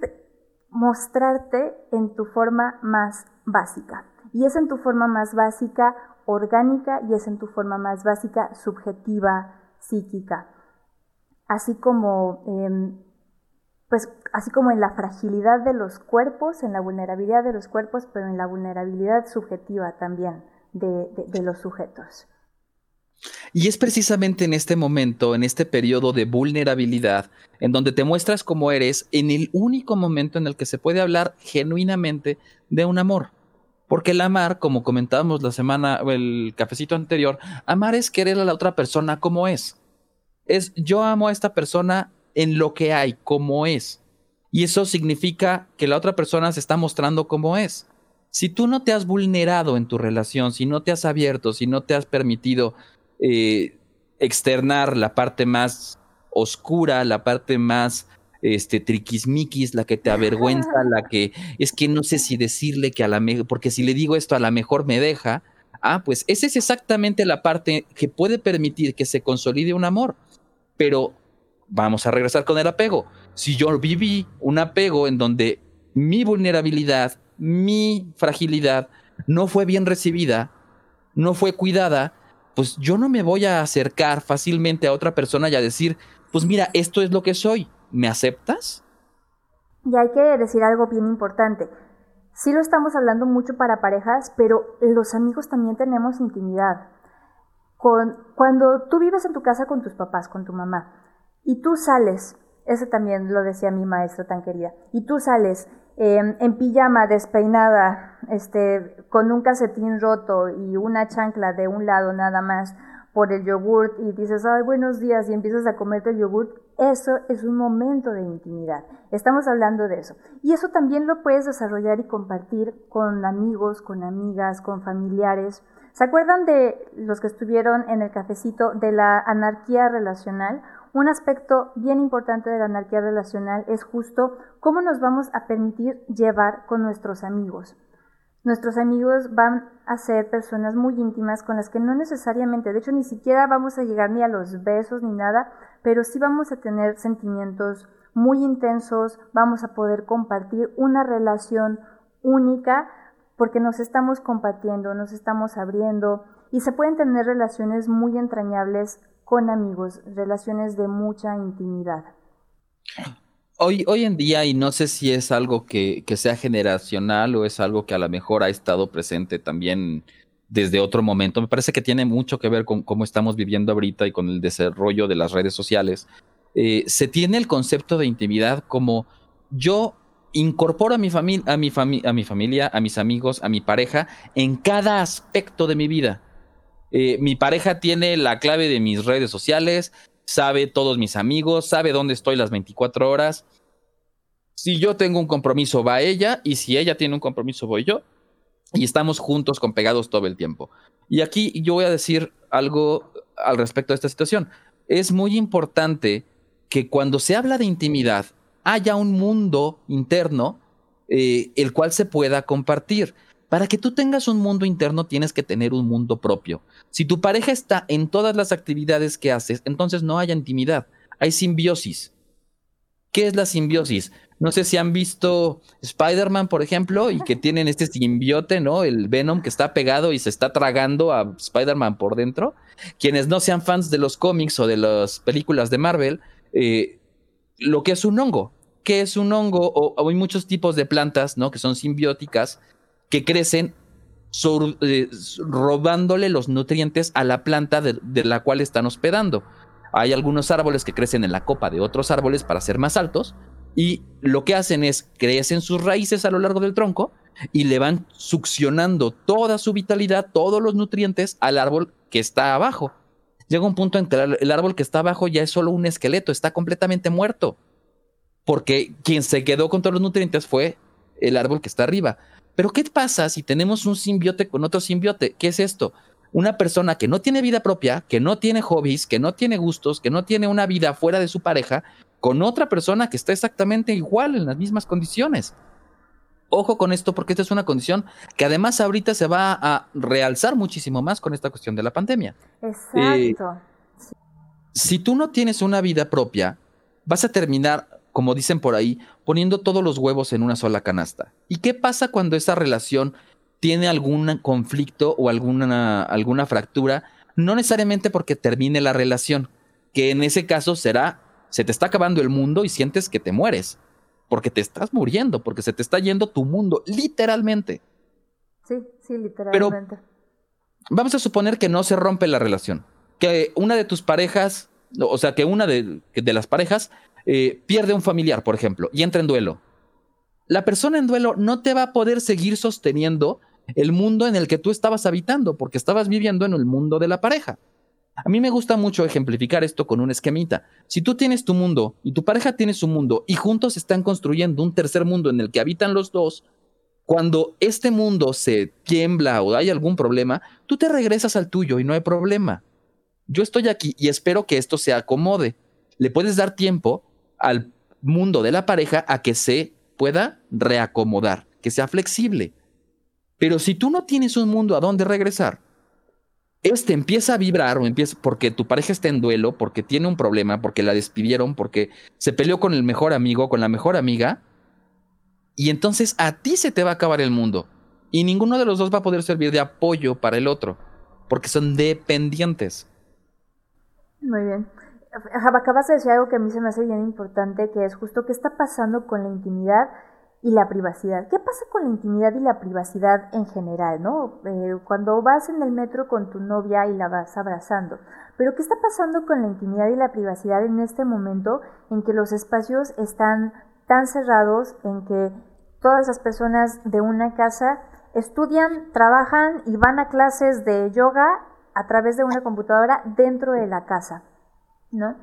mostrarte en tu forma más básica. Y es en tu forma más básica orgánica y es en tu forma más básica subjetiva, psíquica. Así como em, pues así como en la fragilidad de los cuerpos, en la vulnerabilidad de los cuerpos, pero en la vulnerabilidad subjetiva también de, los sujetos. Y es precisamente en este momento, en este periodo de vulnerabilidad, en donde te muestras como eres, en el único momento en el que se puede hablar genuinamente de un amor. Porque el amar, como comentábamos la semana, el cafecito anterior, amar es querer a la otra persona como es. Es yo amo a esta persona en lo que hay, como es. Y eso significa que la otra persona se está mostrando como es. Si tú no te has vulnerado en tu relación, si no te has abierto, si no te has permitido eh, externar la parte más oscura, la parte más este triquismiquis, la que te avergüenza, la que es que no sé si decirle que a la mejor, porque si le digo esto a la mejor me deja, ah, pues esa es exactamente la parte que puede permitir que se consolide un amor. Pero vamos a regresar con el apego. Si yo viví un apego en donde mi vulnerabilidad, mi fragilidad no fue bien recibida, no fue cuidada, pues yo no me voy a acercar fácilmente a otra persona y a decir, pues mira, esto es lo que soy, ¿me aceptas? Y hay que decir algo bien importante. Sí lo estamos hablando mucho para parejas, pero los amigos también tenemos intimidad. Con, cuando tú vives en tu casa con tus papás, con tu mamá, y tú sales, ese también lo decía mi maestra tan querida, y tú sales em, en pijama, despeinada, este, con un casetín roto y una chancla de un lado nada más por el yogurt y dices, ay, buenos días, y empiezas a comerte el yogurt, eso es un momento de intimidad. Estamos hablando de eso. Y eso también lo puedes desarrollar y compartir con amigos, con amigas, con familiares. ¿Se acuerdan de los que estuvieron en el cafecito de la anarquía relacional? Un aspecto bien importante de la anarquía relacional es justo cómo nos vamos a permitir llevar con nuestros amigos. Nuestros amigos van a ser personas muy íntimas con las que no necesariamente, de hecho ni siquiera vamos a llegar ni a los besos ni nada, pero sí vamos a tener sentimientos muy intensos, vamos a poder compartir una relación única porque nos estamos compartiendo, nos estamos abriendo y se pueden tener relaciones muy entrañables con amigos, relaciones de mucha intimidad. Hoy, hoy en día, y no sé si es algo que, sea generacional o es algo que a lo mejor ha estado presente también desde otro momento. Me parece que tiene mucho que ver con cómo estamos viviendo ahorita y con el desarrollo de las redes sociales. Eh, se tiene el concepto de intimidad como yo incorporo a mi, familia, a, mi a mi familia, a mis amigos, a mi pareja en cada aspecto de mi vida. Eh, mi pareja tiene la clave de mis redes sociales, sabe todos mis amigos, sabe dónde estoy las 24 horas. Si yo tengo un compromiso, va ella, y si ella tiene un compromiso, voy yo. Y estamos juntos con pegados todo el tiempo. Y aquí yo voy a decir algo al respecto de esta situación. Es muy importante que cuando se habla de intimidad haya un mundo interno eh, el cual se pueda compartir. Para que tú tengas un mundo interno tienes que tener un mundo propio. Si tu pareja está en todas las actividades que haces, entonces no hay intimidad, hay simbiosis. ¿Qué es la simbiosis? No sé si han visto Spider-Man, por ejemplo, y que tienen este simbiote, ¿no? El Venom que está pegado y se está tragando a Spider-Man por dentro. Quienes no sean fans de los cómics o de las películas de Marvel, eh, lo que es un hongo. ¿Qué es un hongo? O, hay muchos tipos de plantas, ¿no? Que son simbióticas, que crecen eh, robándole los nutrientes a la planta de, la cual están hospedando. Hay algunos árboles que crecen en la copa de otros árboles para ser más altos y lo que hacen es crecen sus raíces a lo largo del tronco y le van succionando toda su vitalidad, todos los nutrientes al árbol que está abajo llega un punto en que el árbol que está abajo ya es solo un esqueleto, está completamente muerto. Porque quien se quedó con todos los nutrientes fue el árbol que está arriba. Pero ¿qué pasa si tenemos un simbiote con otro simbiote? ¿Qué es esto? Una persona que no tiene vida propia, que no tiene hobbies, que no tiene gustos, que no tiene una vida fuera de su pareja, con otra persona que está exactamente igual en las mismas condiciones. Ojo con esto porque esta es una condición que además ahorita se va a realzar muchísimo más con esta cuestión de la pandemia. Exacto. Eh, si tú no tienes una vida propia, vas a terminar, como dicen por ahí, poniendo todos los huevos en una sola canasta. ¿Y qué pasa cuando esa relación tiene algún conflicto o alguna, alguna fractura? No necesariamente porque termine la relación, que en ese caso será, se te está acabando el mundo y sientes que te mueres porque te estás muriendo, porque se te está yendo tu mundo, literalmente. Sí, sí, literalmente. Pero vamos a suponer que no se rompe la relación, que una de tus parejas, o sea, que una de, las parejas eh, pierde un familiar, por ejemplo, y entra en duelo. La persona en duelo no te va a poder seguir sosteniendo el mundo en el que tú estabas habitando, porque estabas viviendo en el mundo de la pareja. A mí me gusta mucho ejemplificar esto con un esquemita. Si tú tienes tu mundo y tu pareja tiene su mundo y juntos están construyendo un tercer mundo en el que habitan los dos, cuando este mundo se tiembla o hay algún problema, tú te regresas al tuyo y no hay problema. Yo estoy aquí y espero que esto se acomode. Le puedes dar tiempo al mundo de la pareja a que se pueda reacomodar, que sea flexible. Pero si tú no tienes un mundo a donde regresar, este empieza a vibrar o empieza porque tu pareja está en duelo, porque tiene un problema, porque la despidieron, porque se peleó con el mejor amigo, con la mejor amiga, y entonces a ti se te va a acabar el mundo. Y ninguno de los dos va a poder servir de apoyo para el otro, porque son dependientes. Muy bien. Acabas de decir algo que a mí se me hace bien importante, que es justo qué está pasando con la intimidad y la privacidad. ¿Qué pasa con la intimidad y la privacidad en general, no? Eh, cuando vas en el metro con tu novia y la vas abrazando. Pero ¿qué está pasando con la intimidad y la privacidad en este momento en que los espacios están tan cerrados, en que todas las personas de una casa estudian, trabajan y van a clases de yoga a través de una computadora dentro de la casa, ¿no?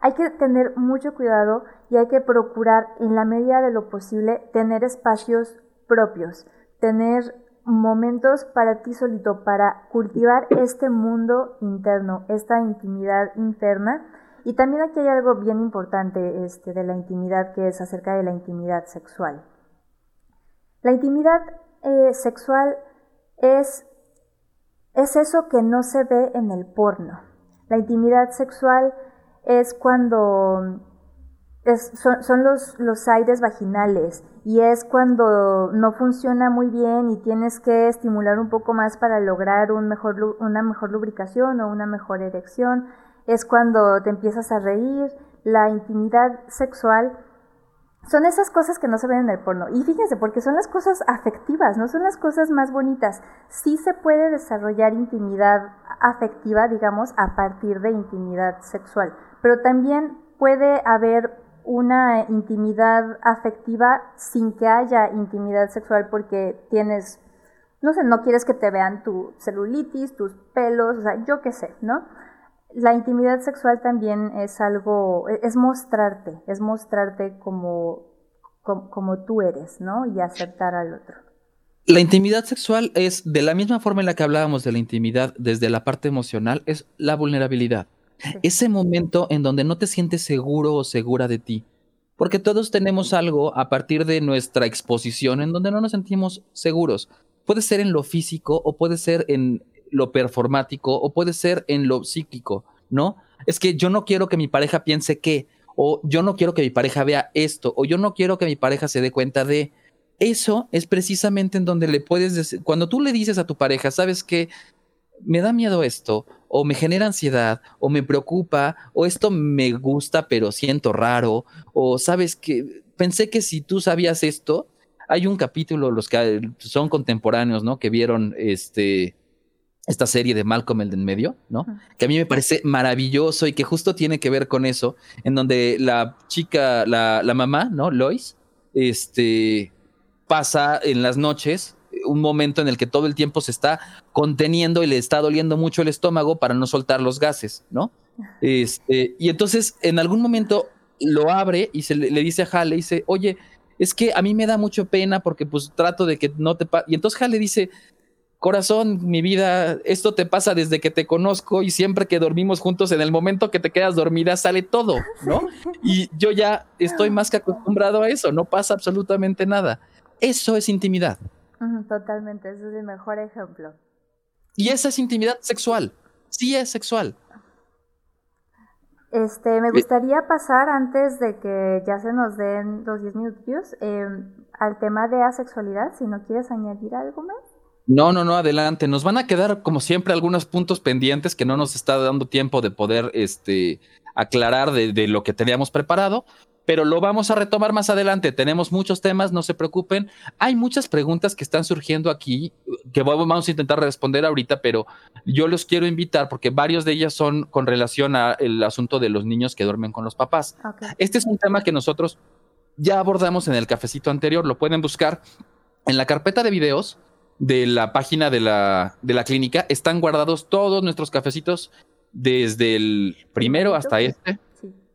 Hay que tener mucho cuidado y hay que procurar en la medida de lo posible tener espacios propios, tener momentos para ti solito, para cultivar este mundo interno, esta intimidad interna. Y también aquí hay algo bien importante este, de la intimidad que es acerca de la intimidad sexual. La intimidad eh, sexual es, es eso que no se ve en el porno. La intimidad sexual es cuando son, los, los, aires vaginales y es cuando no funciona muy bien y tienes que estimular un poco más para lograr un mejor, una mejor lubricación o una mejor erección. Es cuando te empiezas a reír. La intimidad sexual son esas cosas que no se ven en el porno. Y fíjense, porque son las cosas afectivas, no son las cosas más bonitas. Sí se puede desarrollar intimidad afectiva, digamos, a partir de intimidad sexual, pero también puede haber una intimidad afectiva sin que haya intimidad sexual porque tienes, no sé, no quieres que te vean tu celulitis, tus pelos, o sea, yo qué sé, ¿no? La intimidad sexual también es algo, es mostrarte, es mostrarte como, como, tú eres, ¿no? Y aceptar al otro. La intimidad sexual es, de la misma forma en la que hablábamos de la intimidad desde la parte emocional, es la vulnerabilidad. Ese momento en donde no te sientes seguro o segura de ti. Porque todos tenemos algo a partir de nuestra exposición en donde no nos sentimos seguros. Puede ser en lo físico o puede ser en lo performático o puede ser en lo psíquico, ¿no? Es que yo no quiero que mi pareja piense que, o yo no quiero que mi pareja vea esto, o yo no quiero que mi pareja se dé cuenta de... Eso es precisamente en donde le puedes decir, cuando tú le dices a tu pareja, sabes que me da miedo esto, o me genera ansiedad, o me preocupa, o esto me gusta pero siento raro, o sabes que pensé que si tú sabías esto, hay un capítulo, los que son contemporáneos, ¿no? Que vieron este esta serie de Malcolm el de en medio, ¿no? Que a mí me parece maravilloso y que justo tiene que ver con eso, en donde la chica, la, la mamá, ¿no? Lois, este, pasa en las noches un momento en el que todo el tiempo se está conteniendo y le está doliendo mucho el estómago para no soltar los gases, ¿no? Este, y entonces en algún momento lo abre y se le, le dice a Hal, le dice, oye, es que a mí me da mucho pena porque pues trato de que no te... Y entonces Hal le dice, corazón, mi vida, esto te pasa desde que te conozco y siempre que dormimos juntos, en el momento que te quedas dormida sale todo, ¿no? Y yo ya estoy más que acostumbrado a eso, no pasa absolutamente nada. Eso es intimidad. Totalmente, ese es el mejor ejemplo. Y esa es intimidad sexual, sí es sexual. Este, me gustaría pasar antes de que ya se nos den los 10 minutos em, al tema de asexualidad, si no quieres añadir algo más. No, no, no, adelante. Nos van a quedar, como siempre, algunos puntos pendientes que no nos está dando tiempo de poder este, aclarar de, lo que teníamos preparado, pero lo vamos a retomar más adelante. Tenemos muchos temas, no se preocupen. Hay muchas preguntas que están surgiendo aquí que vamos a intentar responder ahorita, pero yo los quiero invitar porque varios de ellas son con relación al asunto de los niños que duermen con los papás. Este es un tema que nosotros ya abordamos en el cafecito anterior, lo pueden buscar en la carpeta de videos de la página de la, de la clínica están guardados todos nuestros cafecitos desde el primero hasta este.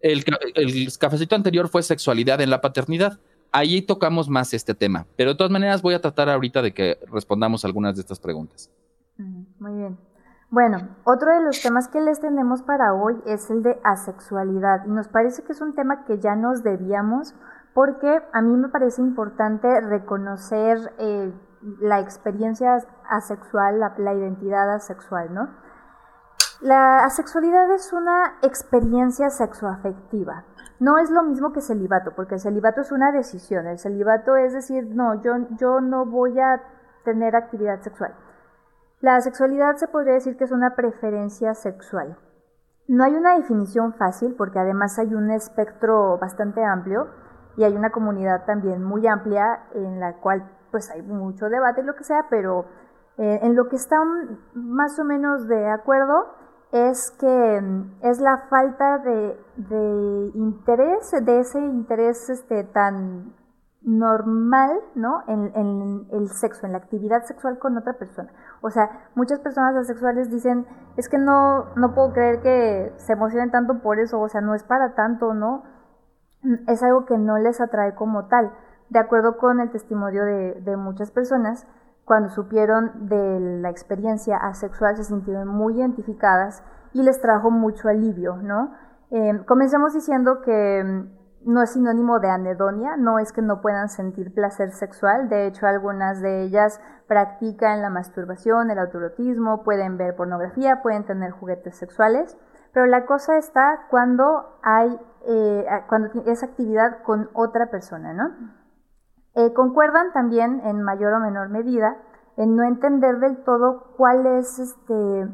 El, el, cafecito anterior fue sexualidad en la paternidad. Ahí tocamos más este tema, pero de todas maneras voy a tratar ahorita de que respondamos algunas de estas preguntas. Muy bien. Bueno, otro de los temas que les tenemos para hoy es el de asexualidad y nos parece que es un tema que ya nos debíamos porque a mí me parece importante reconocer eh, la experiencia asexual, la, identidad asexual, ¿no? La asexualidad es una experiencia sexoafectiva. No es lo mismo que celibato, porque el celibato es una decisión. El celibato es decir, no, yo, yo no voy a tener actividad sexual. La sexualidad se podría decir que es una preferencia sexual. No hay una definición fácil porque además hay un espectro bastante amplio y hay una comunidad también muy amplia en la cual pues hay mucho debate y lo que sea, pero eh, en lo que están más o menos de acuerdo es que mm, es la falta de, interés, de ese interés este, tan normal, ¿no? En, en, el sexo, en la actividad sexual con otra persona. O sea, muchas personas asexuales dicen, es que no, no puedo creer que se emocionen tanto por eso, o sea, no es para tanto, ¿no? Es algo que no les atrae como tal. De acuerdo con el testimonio de, muchas personas, cuando supieron de la experiencia asexual se sintieron muy identificadas y les trajo mucho alivio, ¿no? Eh, comencemos diciendo que mm, no es sinónimo de anedonia, no es que no puedan sentir placer sexual, de hecho algunas de ellas practican la masturbación, el autorotismo, pueden ver pornografía, pueden tener juguetes sexuales, pero la cosa está cuando hay, eh, cuando es actividad con otra persona, ¿no? Eh, concuerdan también en mayor o menor medida en no entender del todo cuál es este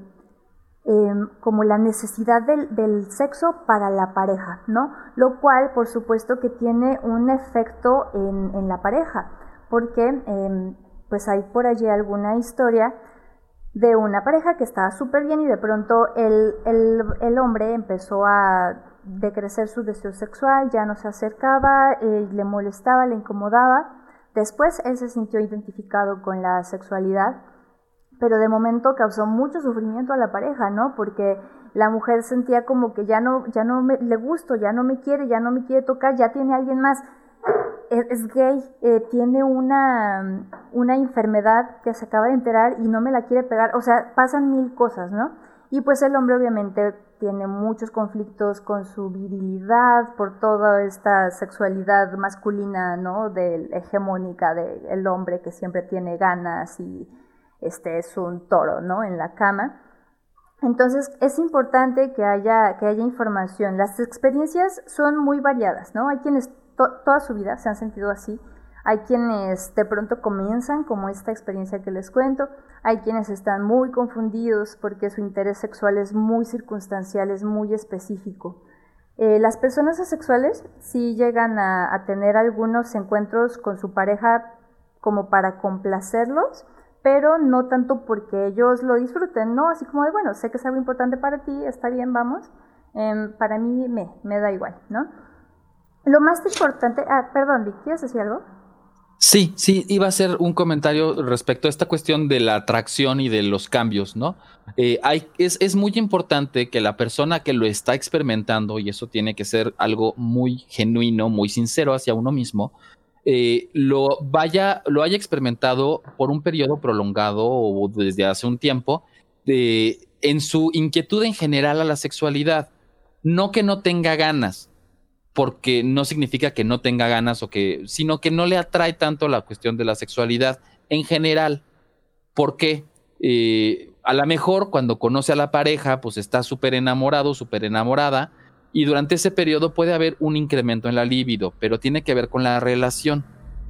em, como la necesidad del, sexo para la pareja, ¿no? Lo cual, por supuesto, que tiene un efecto en, la pareja, porque em, pues hay por allí alguna historia de una pareja que estaba súper bien y de pronto el, el, hombre empezó a decrecer su deseo sexual, ya no se acercaba, eh, le molestaba, le incomodaba. Después él se sintió identificado con la sexualidad, pero de momento causó mucho sufrimiento a la pareja, ¿no? Porque la mujer sentía como que ya no, ya no me, le gusto, ya no me quiere, ya no me quiere tocar, ya tiene alguien más es, gay, eh, tiene una, una enfermedad que se acaba de enterar y no me la quiere pegar, o sea, pasan mil cosas, ¿no? Y pues el hombre obviamente tiene muchos conflictos con su virilidad, por toda esta sexualidad masculina, ¿no? Del hegemónica del hombre que siempre tiene ganas y este es un toro, ¿no? En la cama. Entonces es importante que haya, que haya información. Las experiencias son muy variadas, ¿no? Hay quienes toda su vida se han sentido así. Hay quienes de pronto comienzan como esta experiencia que les cuento, hay quienes están muy confundidos porque su interés sexual es muy circunstancial, es muy específico. Eh, las personas asexuales sí llegan a, tener algunos encuentros con su pareja como para complacerlos, pero no tanto porque ellos lo disfruten, ¿no? Así como de, bueno, sé que es algo importante para ti, está bien, vamos. Em, para mí me, me da igual, ¿no? Lo más importante, ah, perdón, Vic, ¿quieres decir algo? Sí, sí, iba a ser un comentario respecto a esta cuestión de la atracción y de los cambios, ¿no? Eh, es, es, muy importante que la persona que lo está experimentando, y eso tiene que ser algo muy genuino, muy sincero hacia uno mismo, eh, lo vaya, lo haya experimentado por un periodo prolongado o desde hace un tiempo, de, en su inquietud en general a la sexualidad. No que no tenga ganas, porque no significa que no tenga ganas o que, sino que no le atrae tanto la cuestión de la sexualidad en general. ¿Por qué? Eh, a lo mejor cuando conoce a la pareja, pues está súper enamorado, súper enamorada, y durante ese periodo puede haber un incremento en la libido, pero tiene que ver con la relación.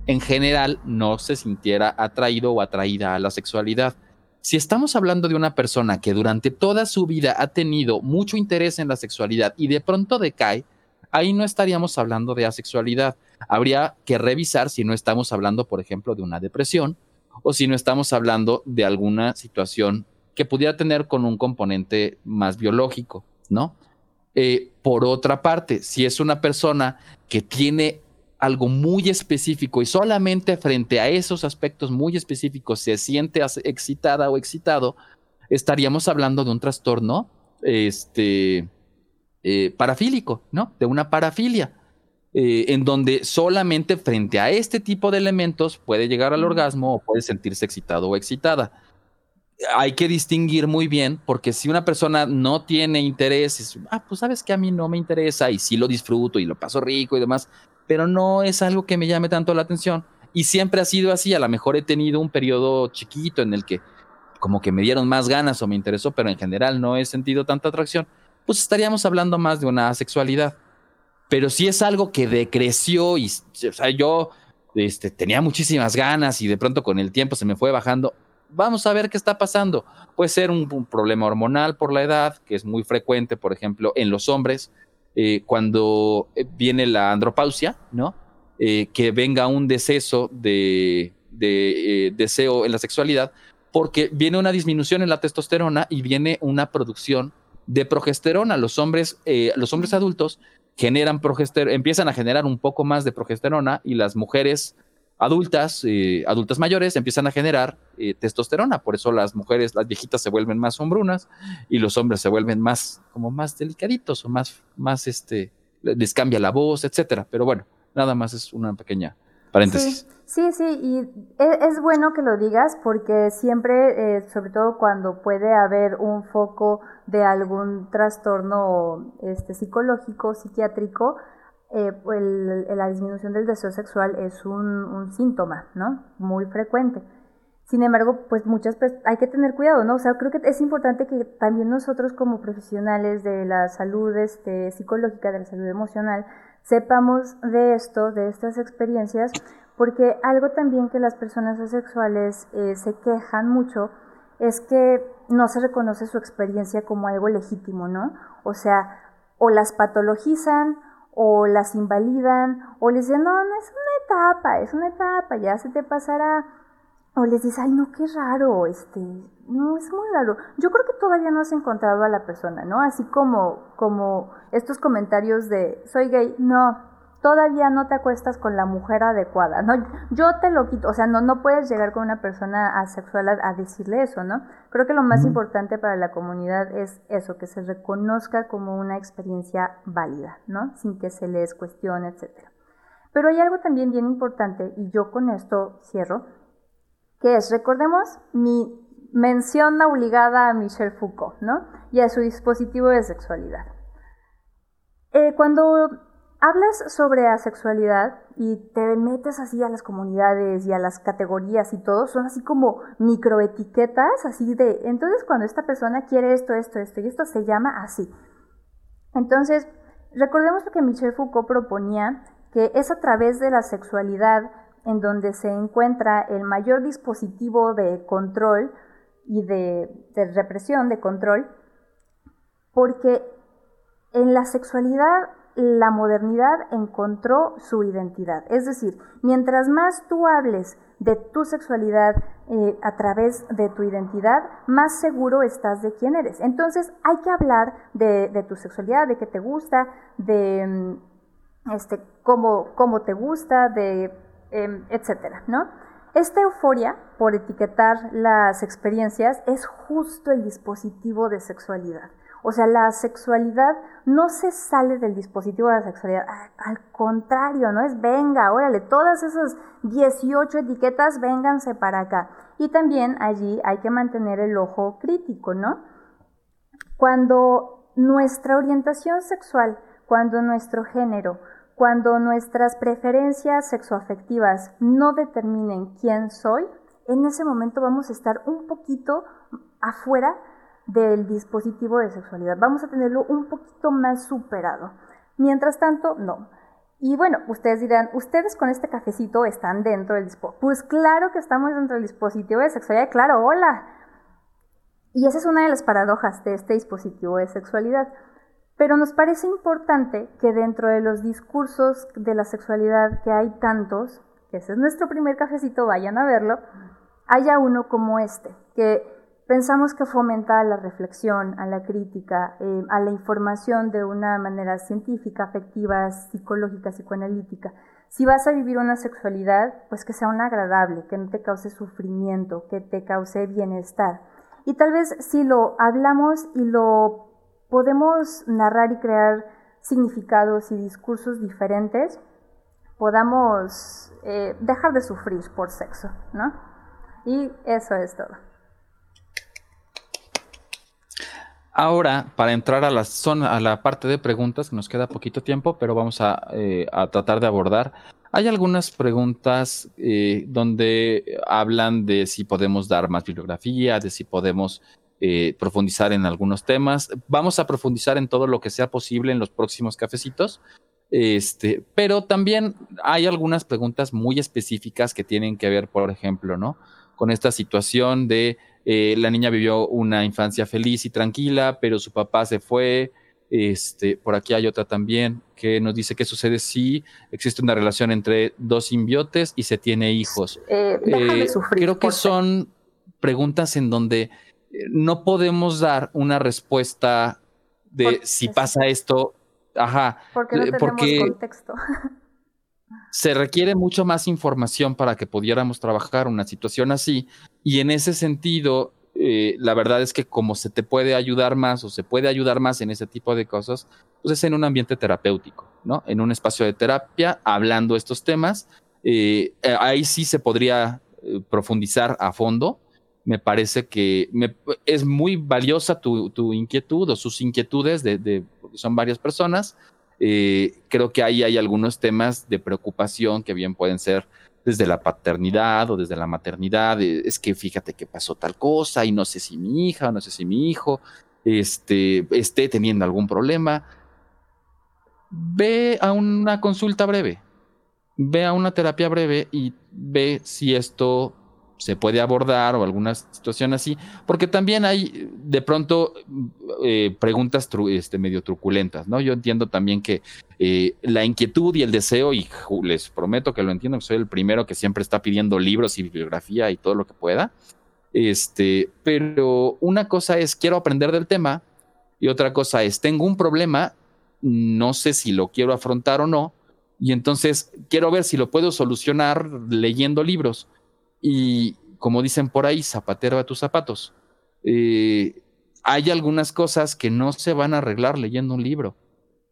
En general, no se sintiera atraído o atraída a la sexualidad. Si estamos hablando de una persona que durante toda su vida ha tenido mucho interés en la sexualidad y de pronto decae, ahí no estaríamos hablando de asexualidad. Habría que revisar si no estamos hablando, por ejemplo, de una depresión o si no estamos hablando de alguna situación que pudiera tener con un componente más biológico, ¿no? Eh, por otra parte, si es una persona que tiene algo muy específico y solamente frente a esos aspectos muy específicos se siente excitada o excitado, estaríamos hablando de un trastorno este, eh, parafílico, ¿no? De una parafilia, eh, en donde solamente frente a este tipo de elementos puede llegar al orgasmo o puede sentirse excitado o excitada. Hay que distinguir muy bien, porque si una persona no tiene interés, ah, pues sabes que a mí no me interesa y sí lo disfruto y lo paso rico y demás, pero no es algo que me llame tanto la atención. Y siempre ha sido así, a lo mejor he tenido un periodo chiquito en el que como que me dieron más ganas o me interesó, pero en general no he sentido tanta atracción pues estaríamos hablando más de una sexualidad. Pero si es algo que decreció y yo este, tenía muchísimas ganas y de pronto con el tiempo se me fue bajando, vamos a ver qué está pasando. Puede ser un, problema hormonal por la edad, que es muy frecuente, por ejemplo, en los hombres, eh, cuando eh, viene la andropausia, ¿no? Eh, que venga un deceso de, de deseo en la sexualidad, porque viene una disminución en la testosterona y viene una producción de progesterona. Los hombres, eh, los hombres adultos generan progesterona, empiezan a generar un poco más de progesterona y las mujeres adultas, eh, adultas mayores, empiezan a generar eh, testosterona. Por eso las mujeres, las viejitas se vuelven más hombrunas y los hombres se vuelven más, como más delicaditos o más, más, este, les cambia la voz, etcétera. Pero bueno, nada más es una pequeña Sí, sí, y e, es, bueno que lo digas porque siempre, eh, sobre todo cuando puede haber un foco de algún trastorno este, psicológico, psiquiátrico, eh, la disminución del deseo sexual es un, síntoma, ¿no? Muy frecuente. Sin embargo, pues muchas hay que tener cuidado, ¿no? O sea, creo que es importante que también nosotros como profesionales de la salud este, psicológica, de la salud emocional, sepamos de esto, de estas experiencias, porque algo también que las personas asexuales eh, se quejan mucho es que no se reconoce su experiencia como algo legítimo, ¿no? O sea, o las patologizan, o las invalidan, o les dicen, no, no es una etapa, es una etapa, ya se te pasará. O les dice, ay, no, qué raro, este, no, es muy raro. Yo creo que todavía no has encontrado a la persona, ¿no? Así como, como estos comentarios de, soy gay, no, todavía no te acuestas con la mujer adecuada, ¿no? Yo te lo quito, o sea, no, no puedes llegar con una persona asexual a, decirle eso, ¿no? Creo que lo más importante para la comunidad es eso, que se reconozca como una experiencia válida, ¿no? Sin que se les cuestione, etc. Pero hay algo también bien importante, y yo con esto cierro, que es, recordemos mi mención obligada a Michel Foucault, ¿no? Y a su dispositivo de sexualidad. Eh, cuando hablas sobre asexualidad y te metes así a las comunidades y a las categorías y todo, son así como microetiquetas, así de, entonces cuando esta persona quiere esto, esto, esto y esto se llama así. Entonces, recordemos lo que Michel Foucault proponía, que es a través de la sexualidad en donde se encuentra el mayor dispositivo de control y de, represión, de control, porque en la sexualidad la modernidad encontró su identidad. Es decir, mientras más tú hables de tu sexualidad eh, a través de tu identidad, más seguro estás de quién eres. Entonces hay que hablar de, tu sexualidad, de qué te gusta, de mm, este, cómo, cómo te gusta, de em, etcétera, ¿no? Esta euforia por etiquetar las experiencias es justo el dispositivo de sexualidad. O sea, la sexualidad no se sale del dispositivo de la sexualidad, al contrario, ¿no? Es venga, órale, todas esas 18 etiquetas, vénganse para acá. Y también allí hay que mantener el ojo crítico, ¿no? Cuando nuestra orientación sexual, cuando nuestro género, cuando nuestras preferencias sexoafectivas no determinen quién soy, en ese momento vamos a estar un poquito afuera del dispositivo de sexualidad. Vamos a tenerlo un poquito más superado. Mientras tanto, no. Y bueno, ustedes dirán, ¿ustedes con este cafecito están dentro del dispositivo? Pues claro que estamos dentro del dispositivo de sexualidad, claro, hola. Y esa es una de las paradojas de este dispositivo de sexualidad. Pero nos parece importante que dentro de los discursos de la sexualidad, que hay tantos, que ese es nuestro primer cafecito, vayan a verlo, haya uno como este, que Pensamos que fomenta la reflexión, a la crítica, eh, a la información de una manera científica, afectiva, psicológica, psicoanalítica. Si vas a vivir una sexualidad, pues que sea una agradable, que no te cause sufrimiento, que te cause bienestar. Y tal vez si lo hablamos y lo podemos narrar y crear significados y discursos diferentes, podamos eh, dejar de sufrir por sexo, ¿no? Y eso es todo. Ahora, para entrar a la zona, a la parte de preguntas, nos queda poquito tiempo, pero vamos a, eh, tratar de abordar. Hay algunas preguntas eh, donde hablan de si podemos dar más bibliografía, de si podemos eh, profundizar en algunos temas. Vamos a profundizar en todo lo que sea posible en los próximos cafecitos. Este, pero también hay algunas preguntas muy específicas que tienen que ver, por ejemplo, ¿no? Con esta situación de eh, la niña vivió una infancia feliz y tranquila, pero su papá se fue. Este, por aquí hay otra también que nos dice qué sucede si existe una relación entre dos simbiotes y se tiene hijos. Eh, eh, creo que son preguntas en donde no podemos dar una respuesta de si pasa esto. Ajá. Porque no tenemos porque contexto. se requiere mucho más información para que pudiéramos trabajar una situación así. Y en ese sentido, eh, la verdad es que como se te puede ayudar más o se puede ayudar más en ese tipo de cosas, pues es en un ambiente terapéutico, ¿no? En un espacio de terapia, hablando estos temas. Eh, eh, ahí sí se podría profundizar a fondo. Me parece que es muy valiosa tu, inquietud o sus inquietudes, de, porque son varias personas eh, creo que ahí hay algunos temas de preocupación que bien pueden ser desde la paternidad o desde la maternidad. es que fíjate que pasó tal cosa y no sé si mi hija no sé si mi hijo este, esté teniendo algún problema. Ve a una consulta breve, ve a una terapia breve y ve si esto se puede abordar o alguna situación así, porque también hay de pronto eh, preguntas este, medio truculentas, ¿no? Yo entiendo también que eh, la inquietud y el deseo, y les prometo que lo entiendo, que soy el primero que siempre está pidiendo libros y bibliografía y todo lo que pueda, este, pero una cosa es quiero aprender del tema y otra cosa es tengo un problema, no sé si lo quiero afrontar o no, y entonces quiero ver si lo puedo solucionar leyendo libros y como dicen por ahí, zapatero a tus zapatos. Eh, hay algunas cosas que no se van a arreglar leyendo un libro,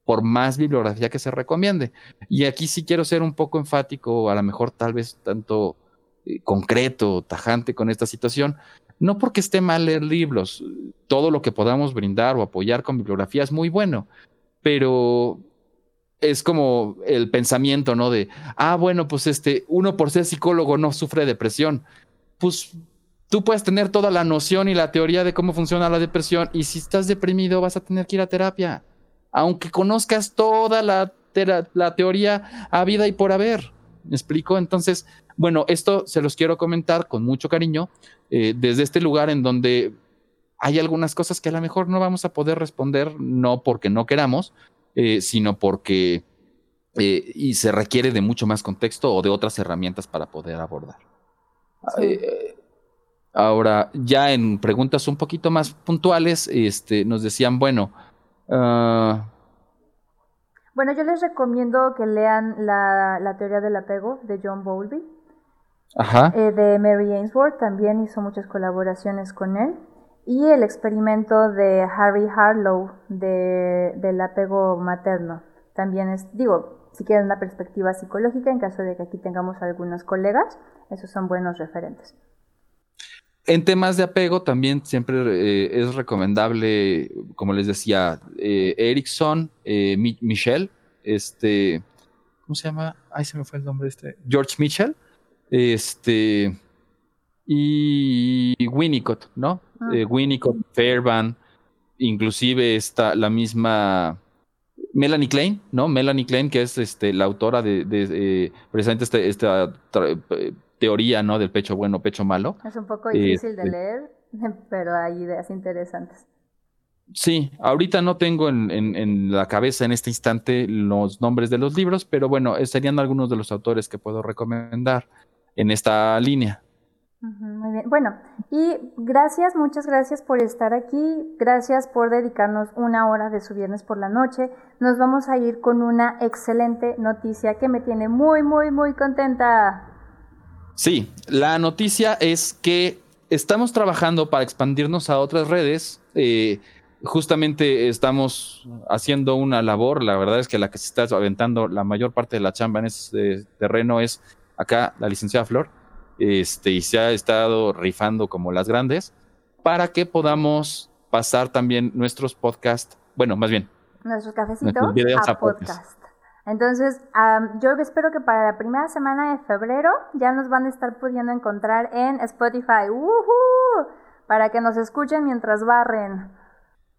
por más bibliografía que se recomiende. Y aquí sí quiero ser un poco enfático, a lo mejor tal vez tanto eh, concreto, tajante con esta situación. No porque esté mal leer libros, todo lo que podamos brindar o apoyar con bibliografía es muy bueno, pero es como el pensamiento, ¿no? De, ah, bueno, pues este, uno por ser psicólogo no sufre depresión. Pues tú puedes tener toda la noción y la teoría de cómo funciona la depresión y si estás deprimido vas a tener que ir a terapia, aunque conozcas toda la, la teoría a vida y por haber. ¿Me explico? Entonces, bueno, esto se los quiero comentar con mucho cariño eh, desde este lugar en donde hay algunas cosas que a lo mejor no vamos a poder responder, no porque no queramos, eh, sino porque eh, y se requiere de mucho más contexto o de otras herramientas para poder abordar. Eh, ahora, ya en preguntas un poquito más puntuales, este, nos decían, bueno, ah, bueno, yo les recomiendo que lean la, la teoría del apego de John Bowlby. Ajá. de Mary Ainsworth, también hizo muchas colaboraciones con él y el experimento de Harry Harlow de, del apego materno. También es, digo, si quieren una perspectiva psicológica, en caso de que aquí tengamos algunos colegas, esos son buenos referentes. En temas de apego también siempre eh, es recomendable, como les decía, eh, Erickson, eh, Michelle, este, ¿cómo se llama? Ay, se me fue el nombre este. George Mitchell, este, y Winnicott, ¿no? Ah. Eh, Winnicott, Fairbairn, inclusive está la misma Melanie Klein, ¿no? Melanie Klein, que es este, la autora de, eh, precisamente este, esta eh, teoría, ¿no? Del pecho bueno, pecho malo. Es un poco difícil de este leer, pero hay ideas interesantes. Sí, ahorita no tengo en, en, la cabeza en este instante los nombres de los libros, pero bueno, serían algunos de los autores que puedo recomendar en esta línea. Muy bien. Bueno, y gracias, muchas gracias por estar aquí. Gracias por dedicarnos una hora de su viernes por la noche. Nos vamos a ir con una excelente noticia que me tiene muy, muy, muy contenta. Sí, la noticia es que estamos trabajando para expandirnos a otras redes. Eh, justamente estamos haciendo una labor. La verdad es que la que se está aventando la mayor parte de la chamba en ese terreno es acá la licenciada Flor este, y se ha estado rifando como las grandes, para que podamos pasar también nuestros podcasts, bueno, más bien. Nuestros cafecitos a, podcast. Entonces, yo espero que para la primera semana de febrero ya nos van a estar pudiendo encontrar en Spotify. Para que nos escuchen mientras barren.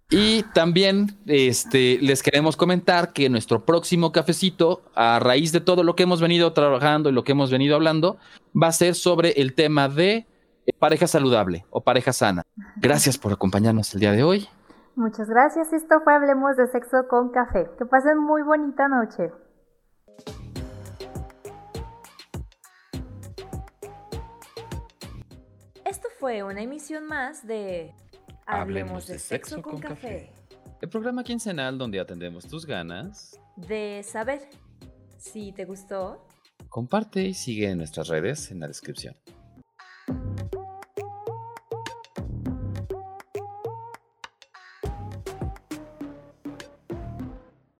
Y también este, les queremos comentar que nuestro próximo cafecito, a raíz de todo lo que hemos venido trabajando y lo que hemos venido hablando, va a ser sobre el tema de pareja saludable o pareja sana. Gracias por acompañarnos el día de hoy. Muchas gracias. Esto fue Hablemos de Sexo con Café. Que pasen muy bonita noche. Esto fue una emisión más de Hablemos de sexo con café. El programa quincenal donde atendemos tus ganas de saber. Si te gustó, comparte y sigue en nuestras redes en la descripción.